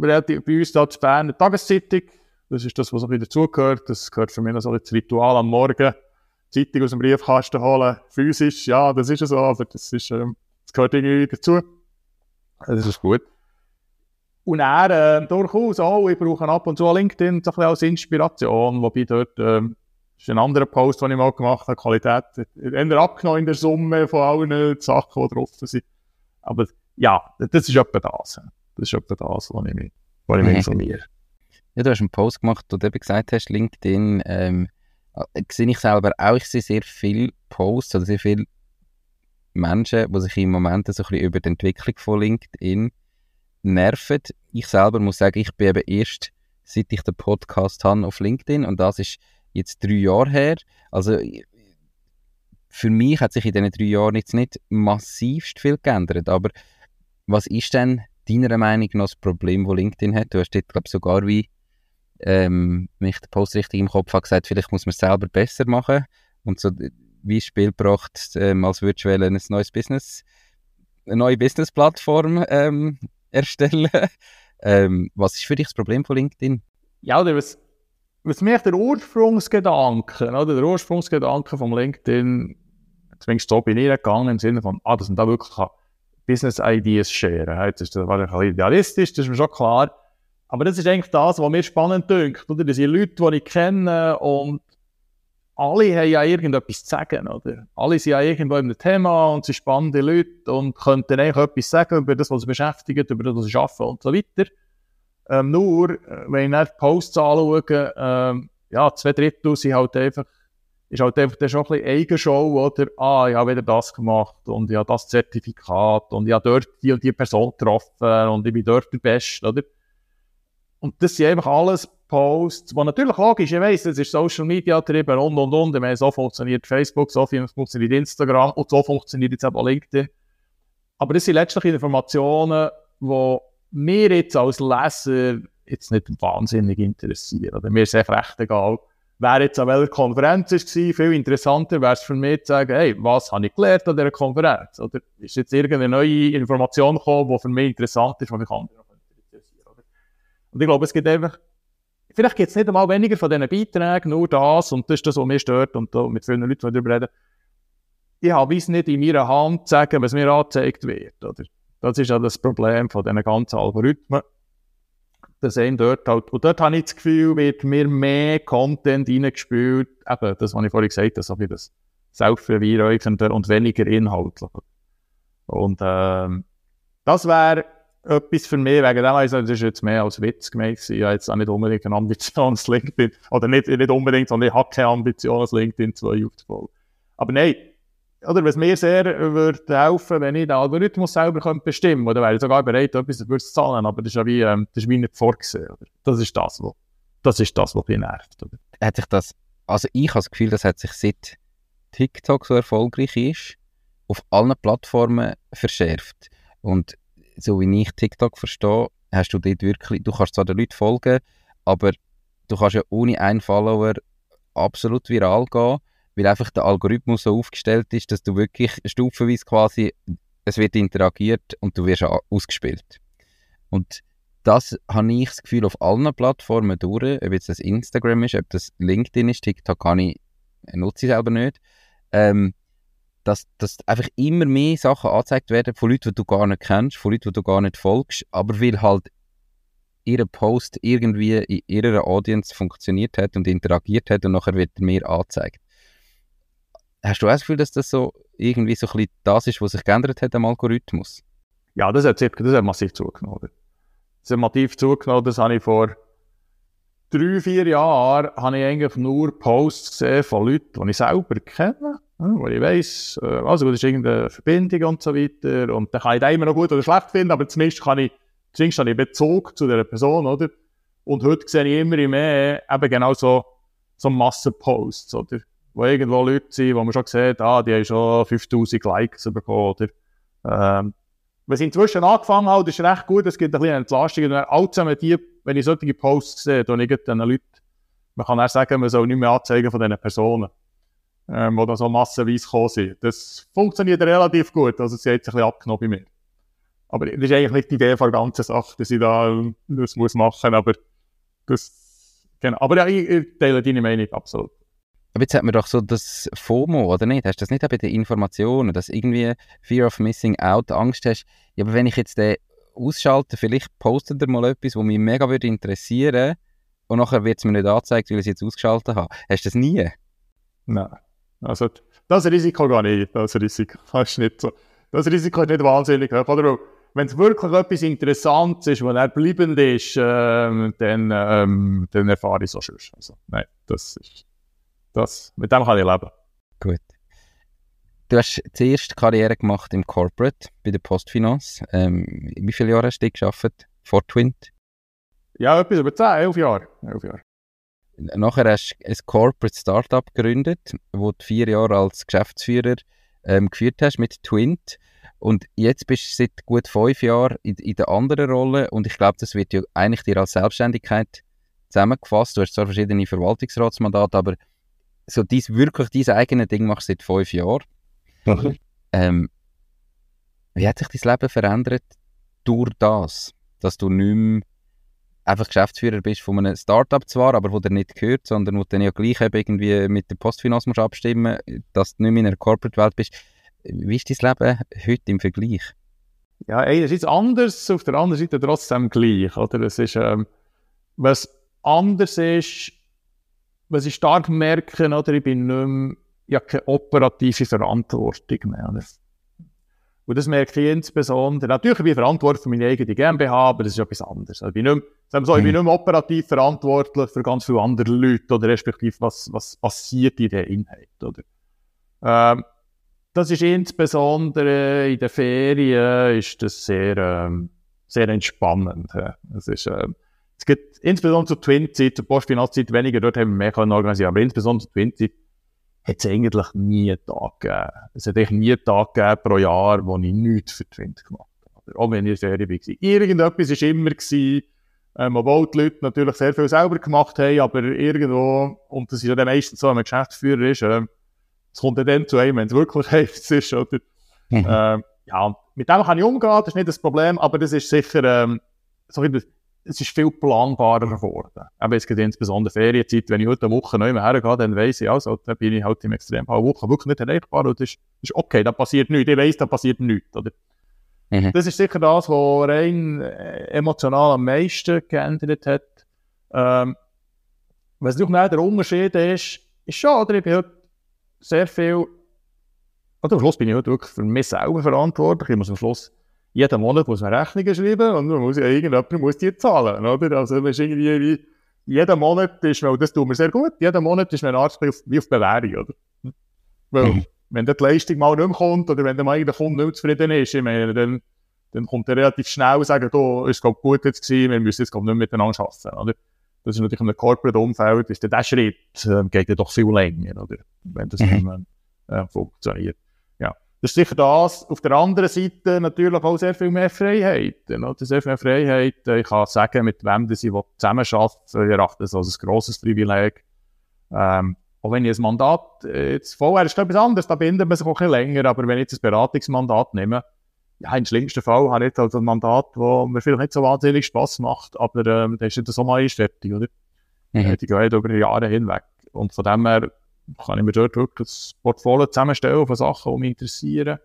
S3: bei uns da zu Bern eine Tageszeitung. Das ist das, was auch wieder dazugehört. Das gehört für mich noch so ein Ritual am Morgen. Zeitung aus dem Briefkasten holen, physisch, ja, das ist so, aber das, ist, ähm, das gehört irgendwie dazu. Das ist gut. Und er äh, durchaus auch, ich brauche ab und zu LinkedIn so ein als Inspiration, wobei dort, ähm, ist ein anderer Post, den ich mal gemacht habe, Qualität, eher abgenommen in der Summe von allen Sachen, die drauf sind. Aber ja, das ist etwa das. Das ist etwa das, was ich mich, was ich mich informiere.
S1: Ja, du hast einen Post gemacht, wo du eben gesagt hast, LinkedIn, ähm, äh, sehe ich selber auch, ich sehe sehr viele Posts oder sehr viele Menschen, die sich im Moment so ein bisschen über die Entwicklung von LinkedIn nerven. Ich selber muss sagen, ich bin eben erst, seit ich den Podcast habe, auf LinkedIn und das ist jetzt drei Jahre her. Also für mich hat sich in diesen drei Jahren jetzt nicht massivst viel geändert, aber was ist denn deiner Meinung nach das Problem, das LinkedIn hat? Du hast dort, glaube ich, sogar wie, ähm, wenn ich den Post richtig im Kopf habe, gesagt, vielleicht muss man es selber besser machen und so wie Spiel gebracht, ähm, als würdest du ein neues Business, eine neue Business-Plattform ähm, erstellen. ähm, was ist für dich das Problem von LinkedIn?
S3: Ja, oder was, was mich der Ursprungsgedanke, oder der Ursprungsgedanke von LinkedIn, zumindest so bin ich gegangen, im Sinne von, ah, das sind da wirklich Business Ideas sharen. Jetzt ist das wahrscheinlich idealistisch, das ist mir schon klar. Aber das ist eigentlich das, was mir spannend dünkt. Oder? Das sind Leute, die ich kenne und alle haben ja irgendetwas zu sagen. Oder? Alle sind ja irgendwo in einem Thema und sind spannende Leute und könnten eigentlich etwas sagen über das, was sie beschäftigt, über das, was sie arbeiten und so weiter. Ähm, nur, äh, wenn ich dann die Posts anschaue, ähm, ja, zwei Drittel sind halt einfach ist halt einfach schon ein bisschen Eigenshow, oder? Ah, ich habe wieder das gemacht und ich habe das Zertifikat und ich habe dort die und die Person getroffen und ich bin dort der Beste, oder? Und das sind einfach alles Posts, die natürlich logisch, ich weiss, es ist Social Media getrieben und und und. Ich meine, so funktioniert Facebook, so funktioniert Instagram und so funktioniert jetzt auch LinkedIn. Aber das sind letztlich Informationen, die mir jetzt als Leser jetzt nicht wahnsinnig interessieren. Oder mir ist es recht egal wer jetzt an welcher Konferenz war, viel interessanter wäre es für mich zu sagen, hey, was habe ich gelernt an dieser Konferenz? Oder ist jetzt irgendeine neue Information gekommen, die für mich interessant ist, die mich andere interessieren. Und ich glaube, es gibt einfach vielleicht gibt es nicht einmal weniger von diesen Beiträgen, nur das und das ist das, was mich stört und da mit vielen Leuten darüber reden. Ich habe es nicht in meiner Hand zu sagen, was mir angezeigt wird. Oder? Das ist ja das Problem von diesen ganzen Algorithmen. Das sehen dort halt, und dort habe ich das Gefühl, wird mir mehr Content reingespült, eben das, was ich vorhin gesagt habe, so wie das Selbstverwirrungsende und weniger inhaltlich. Und ähm, das wäre etwas für mich, wegen dem, also, das ist jetzt mehr als Witz gemeint, ich habe jetzt auch nicht unbedingt eine Ambition als LinkedIn, oder nicht, nicht unbedingt, sondern ich habe keine Ambition als LinkedIn 2 aufzubauen. Aber nein, oder was mir sehr würde helfen, wenn ich den Algorithmus selber könnte bestimmen könnte, oder wäre sogar bereit, etwas zu zahlen, aber das ist ja wie, ähm, das ist wie nicht vorgesehen. Oder? Das ist das, was, das ist das, was mich nervt. Oder?
S1: Hat sich das, also ich habe das Gefühl, das hat sich seit TikTok so erfolgreich ist, auf allen Plattformen verschärft. Und so wie ich TikTok verstehe, hast du dort wirklich, du kannst zwar den Leuten folgen, aber du kannst ja ohne einen Follower absolut viral gehen weil einfach der Algorithmus so aufgestellt ist, dass du wirklich stufenweise quasi, es wird interagiert und du wirst ausgespielt. Und das habe ich das Gefühl auf allen Plattformen durch, ob jetzt das Instagram ist, ob das LinkedIn ist, TikTok kann ich, nutze ich selber nicht, ähm, dass, dass einfach immer mehr Sachen angezeigt werden von Leuten, die du gar nicht kennst, von Leuten, die du gar nicht folgst, aber weil halt ihr Post irgendwie in ihrer Audience funktioniert hat und interagiert hat und nachher wird mehr angezeigt. Hast du auch das Gefühl, dass das so irgendwie so ein bisschen das ist, was sich geändert hat am Algorithmus?
S3: Ja, das hat, das hat massiv zugenommen. Das hat massiv zugenommen, das habe ich vor drei, vier Jahren habe ich eigentlich nur Posts gesehen von Leuten, die ich selber kenne, wo ich weiss, äh, also das ist irgendeine Verbindung und so weiter und dann kann ich den immer noch gut oder schlecht finden, aber zumindest kann ich, zumindest habe ich Bezug zu dieser Person, oder? Und heute sehe ich immer mehr eben genau so, so Massenposts, oder? Wo irgendwo Leute sind, wo man schon sieht, ah, die haben schon 5000 Likes bekommen, oder? Ähm, was inzwischen angefangen hat, ist recht gut, es gibt ein bisschen Entlastung. Und all zusammen die, wenn ich solche Posts sehe, dann ich den Leuten, man kann auch sagen, man soll nicht mehr anzeigen von diesen Personen, ähm, die dann so massenweise gekommen sind. Das funktioniert relativ gut, also sie hat sich ein bisschen abgenommen bei mir. Aber das ist eigentlich nicht die Idee von der ganzen Sache, dass ich da das muss machen, aber das, genau. Aber ja, ich, ich teile deine Meinung absolut.
S1: Aber jetzt hat man doch so das FOMO, oder nicht? Hast du das nicht auch bei den Informationen, dass irgendwie Fear of Missing Out, Angst hast? Ja, aber wenn ich jetzt den ausschalte, vielleicht postet er mal etwas, was mich mega würde interessieren und nachher wird es mir nicht angezeigt, weil ich es jetzt ausgeschaltet habe. Hast du das nie?
S3: Nein. Also, das Risiko gar nicht. Das Risiko ist nicht so. Das Risiko ist nicht wahnsinnig. Oder wenn es wirklich etwas Interessantes ist, was er bleibend ist, ähm, dann, ähm, dann erfahre ich so schön. Also, nein, das ist das, mit dem kann ich leben.
S1: Gut. Du hast zuerst Karriere gemacht im Corporate bei der Postfinance. Ähm, wie viele Jahre hast du gearbeitet vor Twint?
S3: Ja, etwas über 10, 11 Jahre. 11 Jahre.
S1: Nachher hast du ein Corporate Startup gegründet, wo du vier Jahre als Geschäftsführer ähm, geführt hast mit Twint. Und jetzt bist du seit gut fünf Jahren in, in der anderen Rolle und ich glaube, das wird ja eigentlich dir als Selbstständigkeit zusammengefasst. Du hast zwar verschiedene Verwaltungsratsmandate, aber so dies, wirklich dein eigenes Ding machst seit fünf Jahren. Okay. Ähm, wie hat sich dein Leben verändert durch das, dass du nicht mehr einfach Geschäftsführer bist von einem Startup zwar, aber wo dir nicht gehört, sondern wo du dann ja gleich irgendwie mit der Postfinance musst abstimmen dass du nicht mehr in einer Corporate-Welt bist. Wie ist dein Leben heute im Vergleich?
S3: Ja, einerseits anders, auf der anderen Seite trotzdem gleich. Oder? Es ist, ähm, was anders ist, was ich stark merke, oder, ich bin nicht mehr, ich habe keine operative Verantwortung mehr. Und das merke ich insbesondere, natürlich bin ich verantwortlich für meine eigene GmbH, aber das ist etwas anderes. Also ich bin nicht mehr, so, ich bin nicht mehr operativ verantwortlich für ganz viele andere Leute, oder respektive was, was passiert in der Inhalt, oder. Ähm, das ist insbesondere in den Ferien ist das sehr, ähm, sehr entspannend. Ja. Es ist, ähm, es gibt insbesondere zur Twin-Zeit, zur Postfinanzzeit weniger, dort haben wir mehr können organisieren, aber insbesondere zur Twin-Zeit hat es eigentlich nie einen Tag gegeben. Es hat eigentlich nie einen Tag gegeben pro Jahr, wo ich nichts für Twint gemacht habe. Auch wenn ich Serie war. Irgendetwas war immer, gewesen, ähm, obwohl die Leute natürlich sehr viel selber gemacht haben, aber irgendwo, und das ist ja dann meistens so, wenn man Geschäftsführer ist, äh, es kommt dann zu einem, wenn es wirklich heiß ist, oder? Mhm. Ähm, ja, mit dem kann ich umgehen, das ist nicht das Problem, aber das ist sicher, ähm, so es ist viel planbarer geworden. Aber es geht insbesondere Ferienzeit. Wenn ich heute eine Woche neu hergehe, dann weiss ich, also, dann bin ich halt im Extremfall eine Woche wirklich nicht erreichbar und das ist, ist okay, da passiert nichts. Ich weiss, da passiert nichts, oder? Mhm. Das ist sicher das, was rein äh, emotional am meisten geändert hat. Ähm, was natürlich der Unterschied ist, ist schon, oder? Ich bin heute sehr viel, oder am Schluss bin ich heute wirklich für mich selber verantwortlich. Ich muss am Schluss jeden Monat muss man Rechnungen schreiben und dann muss ja irgendjemand muss die zahlen, oder? Also, ist irgendwie wie, jeden Monat ist, weil das tut mir sehr gut, jeden Monat ist mein Arzt wie auf, wie auf Bewährung, oder? Weil, mhm. wenn die Leistung mal nicht mehr kommt oder wenn der mal der Kunde nicht mehr zufrieden ist, ich meine, dann, dann kommt er relativ schnell und sagt, oh, ist glaub, gut jetzt gewesen, wir müssen jetzt glaub, nicht miteinander arbeiten, oder? Das ist natürlich in einem Corporate-Umfeld, ist der Schritt, äh, geht ja doch viel länger, oder? Wenn das mhm. äh, funktioniert. Das ist sicher das. Auf der anderen Seite natürlich auch sehr viel mehr Freiheit. Oder? Sehr viel mehr Freiheit. Ich kann sagen, mit wem ich zusammenarbeite. Ich erachte das als ein grosses Privileg. Ähm, auch wenn ich ein Mandat äh, jetzt vorher ist etwas anderes, da bindet man sich auch ein bisschen länger, aber wenn ich jetzt ein Beratungsmandat nehme, ja, im schlimmsten Fall habe ich jetzt also ein Mandat, das mir vielleicht nicht so wahnsinnig Spass macht, aber ähm, das ist jetzt so mal einständig, oder? Mhm. Äh, die gehen über Jahre hinweg. Und von dem her kann ich mir dort wirklich ein Portfolio zusammenstellen von Sachen, die mich interessieren.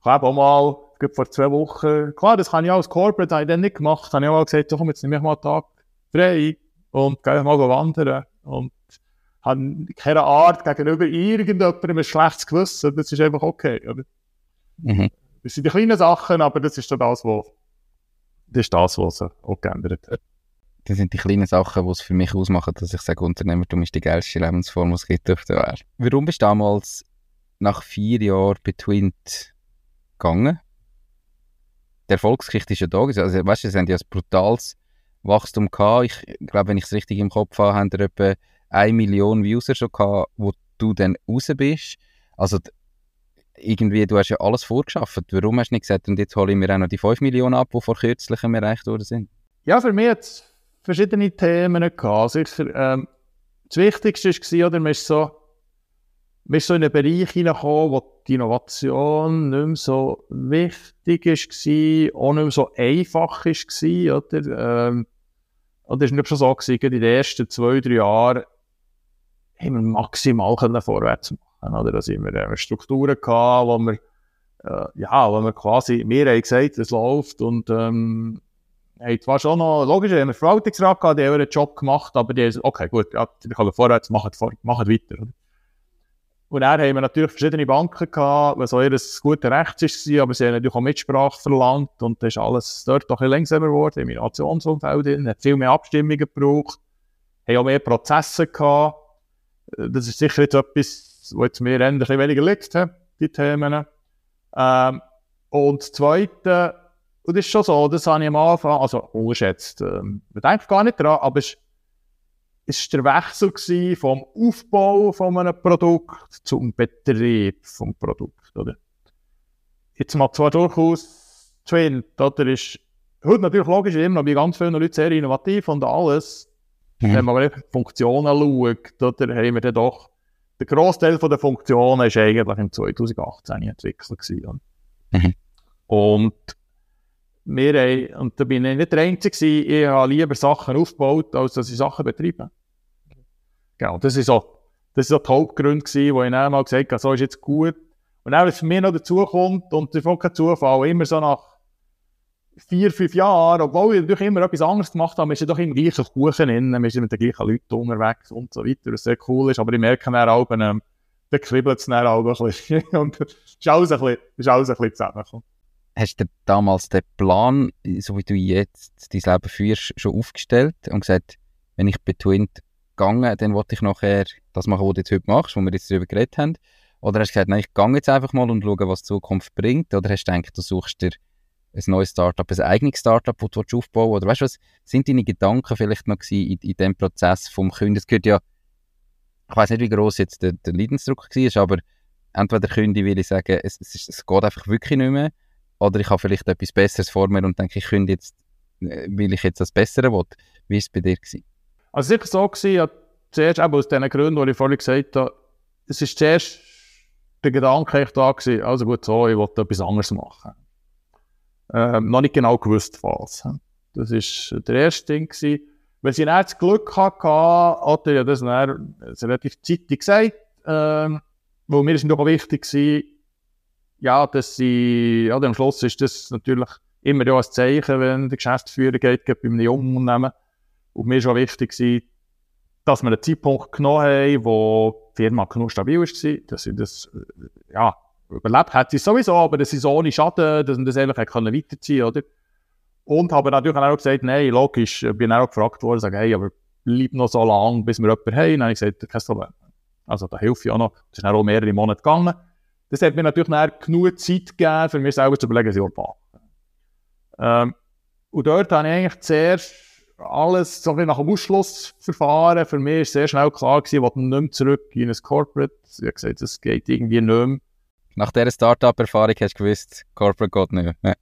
S3: Ich habe auch mal, vor zwei Wochen, klar, das kann ich auch als Corporate, habe ich dann nicht gemacht, habe ich auch mal gesagt, so, komm, jetzt nehme ich mal einen Tag frei und gehe mal wandern und habe keine Art gegenüber irgendjemandem ein schlechtes Gewissen, das ist einfach okay? Mhm. Das sind die kleinen Sachen, aber das ist dann das, was, das ist das, was auch geändert hat
S1: das sind die kleinen Sachen, die es für mich ausmachen, dass ich sage, Unternehmertum ist die geilste Lebensform, die es gibt auf der Welt. Warum bist du damals nach vier Jahren bei Twint gegangen? Die Erfolgsgeschichte ist ja da. Also, weißt du, sie haben ja ein brutales Wachstum gehabt. Ich glaube, wenn ich es richtig im Kopf habe, haben wir etwa eine Million User schon gehabt, wo du dann raus bist. Also, irgendwie, du hast ja alles vorgeschafft. Warum hast du nicht gesagt, und jetzt hole ich mir auch noch die 5 Millionen ab, die vor kürzlich erreicht worden sind?
S3: Ja, für mich jetzt verschiedene Themen gehabt. Sicher, ähm, das Wichtigste war, oder, man ist so, man ist so in einen Bereich hineingekommen, wo die Innovation nicht mehr so wichtig war, auch nicht mehr so einfach war, oder? Ähm, oder es war nicht schon so, gewesen, in den ersten zwei, drei Jahren haben wir maximal vorwärts machen oder? Da sind wir äh, Strukturen gehabt, wo wir, äh, ja, wo wir quasi, wir haben gesagt, es läuft und ähm, haben zwar schon noch, logisch, haben einen Verwaltungsrat gehabt, die haben ihren Job gemacht, aber die haben okay, gut, ja, die kommen vorwärts, machen, machen weiter. Oder? Und dann haben wir natürlich verschiedene Banken gehabt, was auch ihr gutes Recht war, aber sie haben natürlich auch Mitsprache verlangt und das ist alles dort doch ein bisschen langsamer geworden, im Innovationsumfeld, hat viel mehr Abstimmungen gebraucht, haben auch mehr Prozesse gehabt. Das ist sicher jetzt etwas, was jetzt mir ein bisschen weniger liegt, die Themen. Ähm, und das Zweite, und das ist schon so, das habe ich am Anfang, also unterschätzt, ähm, man denkt gar nicht dran, aber es, war der Wechsel vom Aufbau von einem Produkt zum Betrieb vom Produkt, oder? Jetzt mal zwar durchaus Twin, oder ist heute natürlich logisch immer noch bei ganz vielen Leuten sehr innovativ und alles. Mhm. Wenn man auf Funktionen schaut, oder haben wir dann doch, der Großteil der Funktionen ist eigentlich im 2018 entwickelt gewesen. Mhm. Und wir haben, und da bin ich nicht der Einzige, ich habe lieber Sachen aufgebaut, als dass ich Sachen betreibe. Genau, das ist so, das ist so der Hauptgrund gewesen, wo ich dann mal gesagt habe, so ist jetzt gut. Und dann, was für mich noch dazu kommt, und auch kein Zufall, immer so nach vier, fünf Jahren, obwohl ich natürlich immer etwas anderes gemacht habe, ist ja doch im gleichen Kuchen drin, man ist mit den gleichen Leuten unterwegs und so weiter, was sehr cool ist, aber ich merke dann auch, ähm, dann kribbelt es dann auch ein bisschen. und das ist alles ein bisschen, ist alles ein bisschen zusammengekommen
S1: hast du damals den Plan, so wie du jetzt dein Leben führst, schon aufgestellt und gesagt, wenn ich bei Twint gehe, dann wollte ich nachher das machen, was du jetzt heute machst, wo wir jetzt darüber geredet haben? Oder hast du gesagt, nein, ich gehe jetzt einfach mal und schaue, was die Zukunft bringt? Oder hast du gedacht, du suchst dir ein neues Startup, ein eigenes Startup, das du aufbauen willst? Oder weißt du was, sind deine Gedanken vielleicht noch in, in dem Prozess vom Kunden? Es gehört ja, ich weiß nicht, wie groß jetzt der, der Leidensdruck war, aber entweder Kunde will ich sagen, es, es, es geht einfach wirklich nicht mehr, oder ich habe vielleicht etwas Besseres vor mir und denke, ich könnte jetzt, äh, will ich jetzt das Bessere will. Wie war es bei dir? Gewesen?
S3: Also sicher so gewesen, ja, zuerst eben aus den Gründen, die ich vorhin gesagt habe, es ist zuerst der Gedanke echt da gewesen, also gut, so, ich wollte etwas anderes machen. Ähm, noch nicht genau gewusst, was. Das war der erste Ding. Gewesen. Wenn sie dann das Glück hatte, hat er das dann relativ zeitig gesagt, ähm, weil mir ist doch wichtig gewesen, ja, dass sie, ja, am Schluss ist das natürlich immer ja ein Zeichen, wenn der Geschäftsführer geht, geht bei einem jungen Unternehmen. Und mir ist auch wichtig gewesen, dass wir einen Zeitpunkt genommen haben, wo die Firma genug stabil war, dass sie das, ja, überlebt hat sie sowieso, aber dass sie so ohne Schaden, dass man das einfach können weiterziehen oder? Und habe natürlich auch gesagt, nein, logisch, bin auch gefragt worden, sage, hey, aber bleib noch so lange, bis wir jemanden haben. Und dann habe ich gesagt, kein Problem. Also da hilft ja noch. Das ist dann auch mehrere Monate gegangen. Das hat mir natürlich genug Zeit gegeben, für mich selber zu überlegen, was ich machen ähm, Und dort habe ich eigentlich zuerst alles so nach dem Ausschlussverfahren. Für mich war sehr schnell klar, gewesen, ich wollte nicht mehr zurück in ein Corporate. Ich habe gesagt, das geht irgendwie nicht mehr.
S1: Nach dieser Start-up-Erfahrung hast du gewusst, Corporate geht nicht mehr.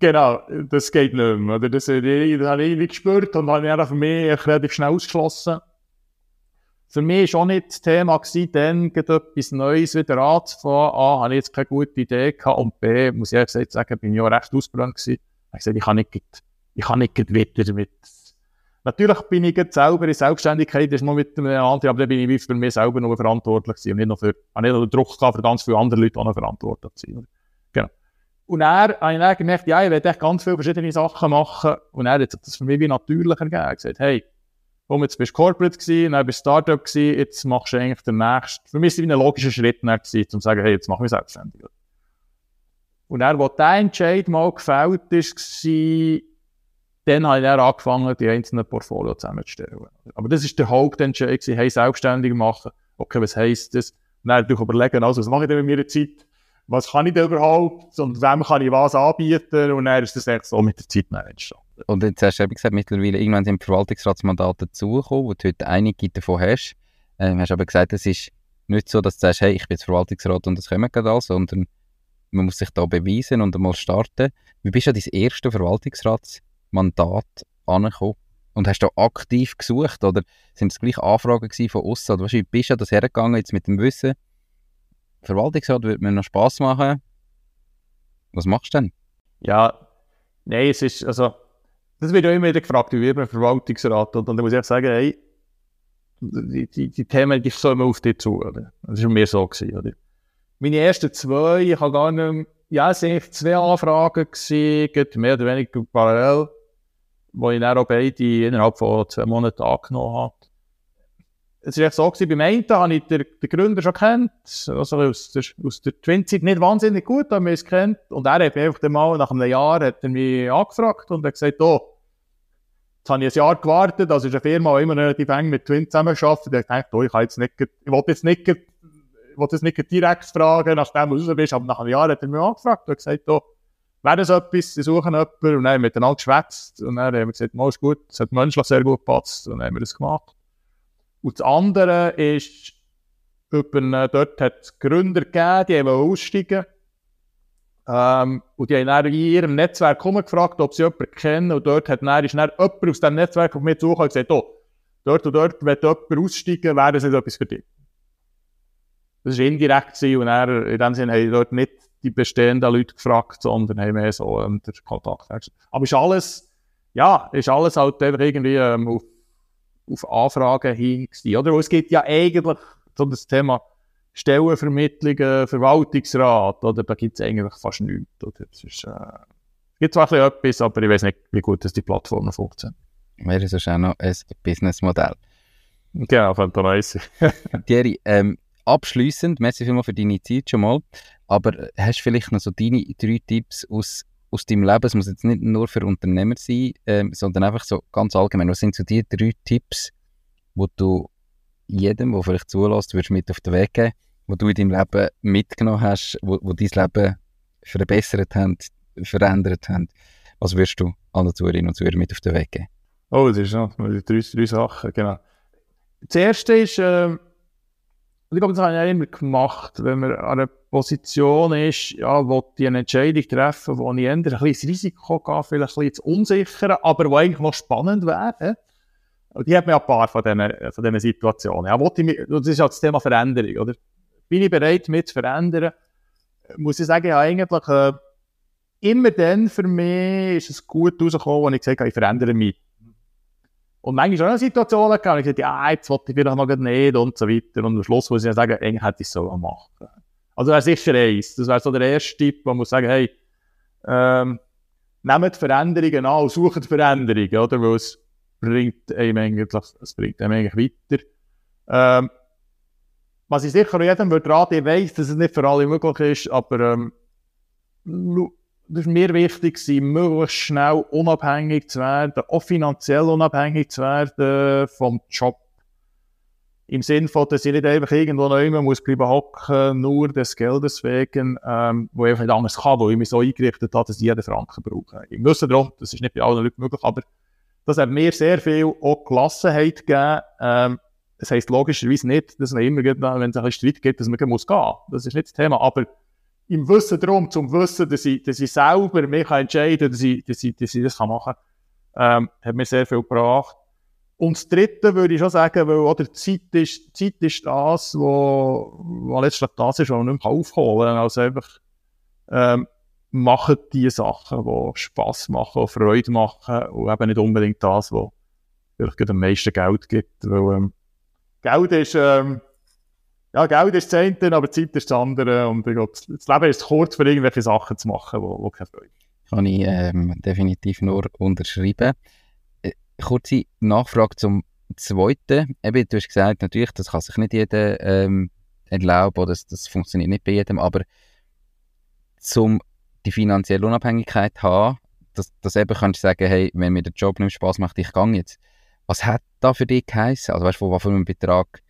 S3: Genau, das geht nicht mehr. Oder? Das, das habe ich nicht gespürt und habe für mich relativ schnell ausgeschlossen. Für mich war auch nicht das Thema, gewesen, dann etwas Neues wieder anzufangen. A, habe ich jetzt keine gute Idee gehabt und B, muss ich ehrlich sagen, bin ich auch recht ausgebrannt. Ich habe gesagt, ich kann nicht, ich kann nicht wieder mit Natürlich bin ich jetzt selber in Selbstständigkeit, das ist noch mit einem anderen, aber dann bin ich für mich selber noch verantwortlich gewesen und nicht noch für, habe nicht noch Druck gehabt, für ganz viele andere Leute auch noch verantwortlich zu sein. Genau. Und er habe ich dann gemerkt, ja, ich werde echt ganz viele verschiedene Sachen machen und er hat das für mich wie natürlicher gegeben. Gesagt, hey, komm, jetzt bist du Corporate gewesen, dann bist du Startup gewesen, jetzt machst du eigentlich den nächsten, für mich ist es wie ein logischer Schritt gewesen, um zu sagen, hey, jetzt mach mich selbstständig. Und er, wo der Entscheid mal gefällt ist, war, dann habe ich dann angefangen, die einzelnen Portfolio zusammenzustellen. Aber das ist der Hauptentscheid, hey, selbstständig machen. Okay, was heisst das? Und dann natürlich überlegen, also, was mache ich denn mit meiner Zeit? Was kann ich denn überhaupt? Und wem kann ich was anbieten? Und dann ist das echt so mit der Zeit entstanden.
S1: Und jetzt hast du eben gesagt, mittlerweile irgendwann sind Verwaltungsratsmandate dazugekommen, wo du heute einige davon hast. Ähm, hast aber gesagt, es ist nicht so, dass du sagst, hey, ich bin jetzt Verwaltungsrat und das kommen gerade alles, sondern man muss sich da beweisen und einmal starten. Wie bist du an dein erstes Verwaltungsrats Mandat angekommen? Und hast du aktiv gesucht oder sind es gleich Anfragen von außen? Oder wie bist du das hergegangen jetzt mit dem Wissen? Verwaltungsrat würde mir noch Spass machen. Was machst du denn?
S3: Ja, nein, es ist, also, das wird auch immer wieder gefragt, wie wird man Verwaltungsrat? Und dann muss ich sagen, hey, die, die, die Themen, die kommen auf dich zu, oder? Das war mir so gewesen, oder? Meine ersten zwei, ich habe gar nicht, ja, es waren zwei Anfragen gewesen, mehr oder weniger parallel wo ich dann auch beide innerhalb von zwei Monaten angenommen habe. Es war so, gewesen, beim einen habe ich den, den Gründer schon kennt, also aus der, aus der Twin-Zeit nicht wahnsinnig gut, aber wir es kennt. Und er hat mich einfach mal nach einem Jahr hat er mich angefragt und hat gesagt, oh, jetzt habe ich ein Jahr gewartet, also ist eine Firma, die immer relativ eng mit Twin zusammenarbeitet. Ich dachte, oh, ich kann jetzt nicht, ich wollte jetzt nicht, ich wollte jetzt nicht direkt fragen, nachdem du raus bist, aber nach einem Jahr hat er mich angefragt und hat gesagt, oh, wäre das etwas, sie suchen jemanden und dann haben wir miteinander geschwätzt und dann haben wir gesagt, mal ist gut, es hat menschlich sehr gut gepasst und dann haben wir das gemacht. Und das andere ist, über, dort hat es Gründer gegeben, die wollen aussteigen. Ähm, und die haben dann in ihrem Netzwerk gefragt, ob sie jemanden kennen. Und dort hat dann, ist dann jemand aus diesem Netzwerk auf mich zugekommen und gesagt, oh, dort und dort, wenn jemand aussteigen, wäre das nicht etwas für dich. Das war indirekt und dann, in dem Sinne haben dort nicht die bestehenden Leute gefragt, sondern haben mehr so ähm, den Kontakt hergestellt. Aber ist alles, ja, ist alles halt irgendwie ähm, auf, auf Anfragen hin oder? Und es gibt ja eigentlich so das Thema Stellenvermittlungen, Verwaltungsrat, oder? Da gibt es eigentlich fast nichts, oder? Es ist, äh, gibt zwar ein etwas, aber ich weiß nicht, wie gut das die Plattformen funktionieren.
S1: Wäre sonst auch noch ein Businessmodell.
S3: Genau, fantastisch.
S1: Thierry, ähm, abschließend, merci vielmals für deine Zeit schon mal. Aber hast du vielleicht noch so deine drei Tipps aus, aus deinem Leben? Es muss jetzt nicht nur für Unternehmer sein, ähm, sondern einfach so ganz allgemein. Was sind so die drei Tipps, wo du jedem, der vielleicht zulässt, würdest mit auf den Weg geben, wo du in deinem Leben mitgenommen hast, wo, wo dein Leben verbessert haben, verändert haben? Was würdest du allen Zuhörerinnen und Zuhörern mit auf den Weg geben?
S3: Oh, das ist noch drei, drei Sachen, genau. Das erste ist, äh, ich glaube, das habe ich immer gemacht, wenn man an einer Position ist, ja, wo die eine Entscheidung treffen, wo ich eher ein bisschen ins Risiko gehe, vielleicht ein bisschen unsicher, aber wo eigentlich noch spannend wäre. Und die hat mir ein paar von diesen, von diesen Situationen. Ja, ich, das ist ja das Thema Veränderung, oder? Bin ich bereit, mit zu verändern? Muss ich sagen, ja, eigentlich, äh, immer dann für mich ist es gut rausgekommen, als ich gesagt habe, ich verändere mich. Und manchmal auch eine Situation gehabt, und ich gesagt, ja, jetzt wollte ich vielleicht noch nicht und so weiter. Und am Schluss muss ich sagen, eigentlich hätte ich es so machen. Also das wäre sicher eins. Das wäre so der erste Tipp, wo man muss sagen, hey, ähm, nehmt Veränderungen an sucht Veränderungen, oder? Weil es bringt einem eigentlich, es bringt einem eigentlich weiter. Ähm, was ich sicher jedem würde raten, ich weiss, dass es nicht für alle möglich ist, aber ähm, das ist mir wichtig, möglichst schnell unabhängig zu werden, auch finanziell unabhängig zu werden vom Job. Im Sinne von, dass ich nicht einfach irgendwo noch immer muss bleiben hocken, nur des Geldes wegen, ähm, wo ich einfach nicht anders kann, wo ich mich so eingerichtet habe, dass ich jeden Franken brauche. Ich muss darum, das ist nicht bei allen Leuten möglich, aber das hat mir sehr viel auch Gelassenheit gegeben. Ähm, das heisst logischerweise nicht, dass man immer, wenn es ein Streit gibt, dass man gehen muss Das ist nicht das Thema, aber im Wissen darum, zum Wissen, dass ich, dass ich selber mich entscheiden kann, dass ich, dass ich, dass ich das machen kann, ähm, hat mir sehr viel gebracht. Und das Dritte würde ich schon sagen, weil oder Zeit ist, Zeit ist das, wo, wo letztlich das ist, was man nicht mehr aufholen kann. Also einfach, ähm, machen die Sachen, die Spass machen, die Freude machen und eben nicht unbedingt das, was vielleicht am meisten Geld gibt. Weil, ähm, Geld ist, ähm, ja, Geld ist das eine, aber Zeit ist das andere. Und ich glaube, das Leben ist kurz für irgendwelche Sachen zu machen, die, die keine Freude
S1: Kann ich ähm, definitiv nur unterschreiben. Äh, kurze Nachfrage zum Zweiten. Eben, du hast gesagt, natürlich, das kann sich nicht jeder ähm, erlauben oder das, das funktioniert nicht bei jedem, aber zum die finanzielle Unabhängigkeit haben, dass, dass eben kannst du sagen, hey, wenn mir der Job nicht Spaß macht, ich gehe jetzt. Was hat da für dich geheißen? Also weißt du, von einem Betrag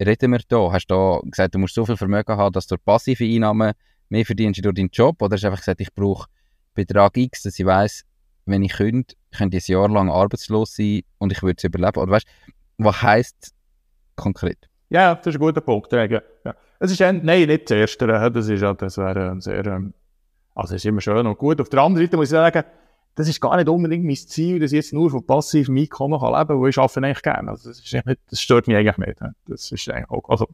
S1: reden wir da? Hast du gesagt, du musst so viel Vermögen haben, dass du passive Einnahmen mehr verdienst durch deinen Job? Oder hast du einfach gesagt, ich brauche Betrag X, dass ich weiss, wenn ich könnte, könnte ich ein Jahr lang arbeitslos sein und ich würde es überleben? Oder weißt was heisst konkret?
S3: Ja, das ist ein guter Punkt. Ja. Es ist nein, nicht das Erste. Das, ist, das wäre sehr, ähm, also es ist immer schön und gut. Auf der anderen Seite muss ich sagen, das ist gar nicht unbedingt mein Ziel, dass ich jetzt nur von passivem Einkommen kann leben kann, wo ich arbeite eigentlich gerne. Also das, ist nicht, das stört mich eigentlich nicht. Das ist eigentlich auch, also,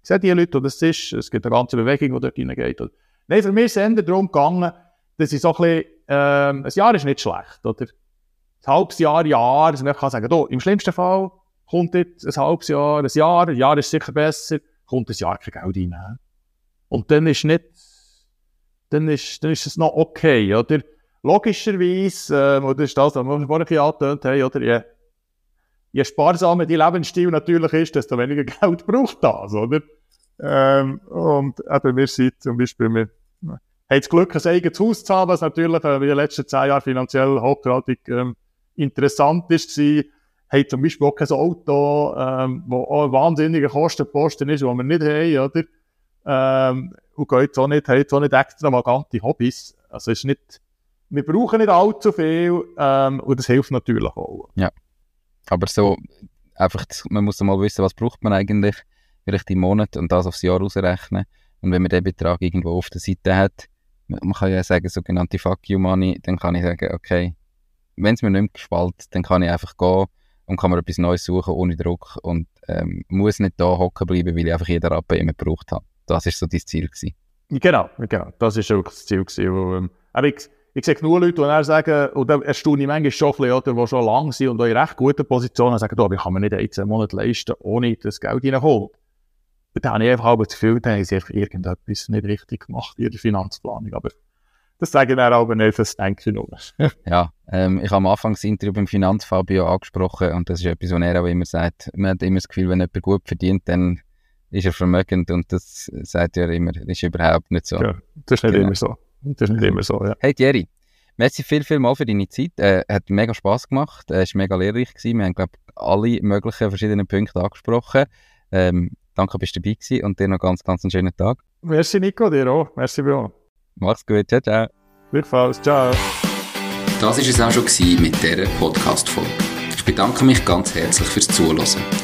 S3: ich sehe die Leute, die das ist, es gibt eine ganze Bewegung, die dort hineingeht. Nein, für mich ist es darum gegangen, dass ich so ein bisschen, ähm, ein Jahr ist nicht schlecht, oder? Ein halbes Jahr, Jahr, dass man kann sagen, oh, im schlimmsten Fall kommt jetzt ein halbes Jahr, ein Jahr, ein Jahr ist sicher besser, kommt ein Jahr kein Geld rein. Und dann ist nicht, dann ist, dann ist es noch okay, oder? Logischerweise, äh, das ist das, was wir vorhin angetönt haben, oder? Je, je sparsamer die Lebensstil natürlich ist, desto weniger Geld braucht das, oder? Ähm, und eben, wir sind zum Beispiel, wir haben das Glück, ein eigenes Haus zu haben, was natürlich äh, in den letzten zehn Jahren finanziell hochgradig ähm, interessant ist, war, haben zum Beispiel auch kein Auto, ähm, wo auch ein wahnsinniger Kostenposten ist, den wir nicht haben, oder? Ähm, und geht auch nicht, haben auch nicht extravagante Hobbys. Also es ist nicht, wir brauchen nicht allzu viel ähm, und das hilft natürlich auch.
S1: Ja, aber so einfach, man muss mal wissen, was braucht man eigentlich vielleicht im Monat und das aufs Jahr ausrechnen. Und wenn man den Betrag irgendwo auf der Seite hat, man kann ja sagen, sogenannte Fuck you Money, dann kann ich sagen, okay, wenn es mir nicht mehr gefällt, dann kann ich einfach gehen und kann mir etwas Neues suchen ohne Druck und ähm, muss nicht da hocken bleiben, weil ich einfach jeden Rappen immer gebraucht habe. Das war so dein Ziel gewesen.
S3: Genau, genau. Das war auch das Ziel gewesen. Wo, ähm, ich sehe genug Leute, die dann sagen, und da erstaune ich manchmal schon ein bisschen, die schon lang sind und in recht guten Positionen sagen, oh, ich kann mir nicht einen zwei Monate leisten, ohne das Geld reinkommt. Da habe ich einfach das Gefühl, da haben sie irgendetwas nicht richtig gemacht in der Finanzplanung. Aber das sage ich dann aber nicht, das denke ich nur.
S1: ja, ähm, ich habe am Anfang das Interview beim Finanzfabio angesprochen und das ist etwas, was er auch immer sagt. Man hat immer das Gefühl, wenn jemand gut verdient, dann ist er vermögend und das sagt er immer, das ist überhaupt nicht so. Ja,
S3: das ist nicht genau. immer so. Das ist nicht immer so, ja.
S1: Hey Thierry, merci viel, viel mal für deine Zeit. Äh, hat mega Spass gemacht, äh, ist mega lehrreich gewesen. Wir haben, glaube alle möglichen verschiedenen Punkte angesprochen. Ähm, danke, bist du dabei gewesen und dir noch ganz, ganz einen schönen Tag.
S3: Merci Nico, dir auch. Merci Bro.
S1: Mach's gut, ciao, ciao.
S3: Gleichfalls, ciao.
S2: Das war es auch schon mit dieser Podcast-Folge. Ich bedanke mich ganz herzlich fürs Zuhören.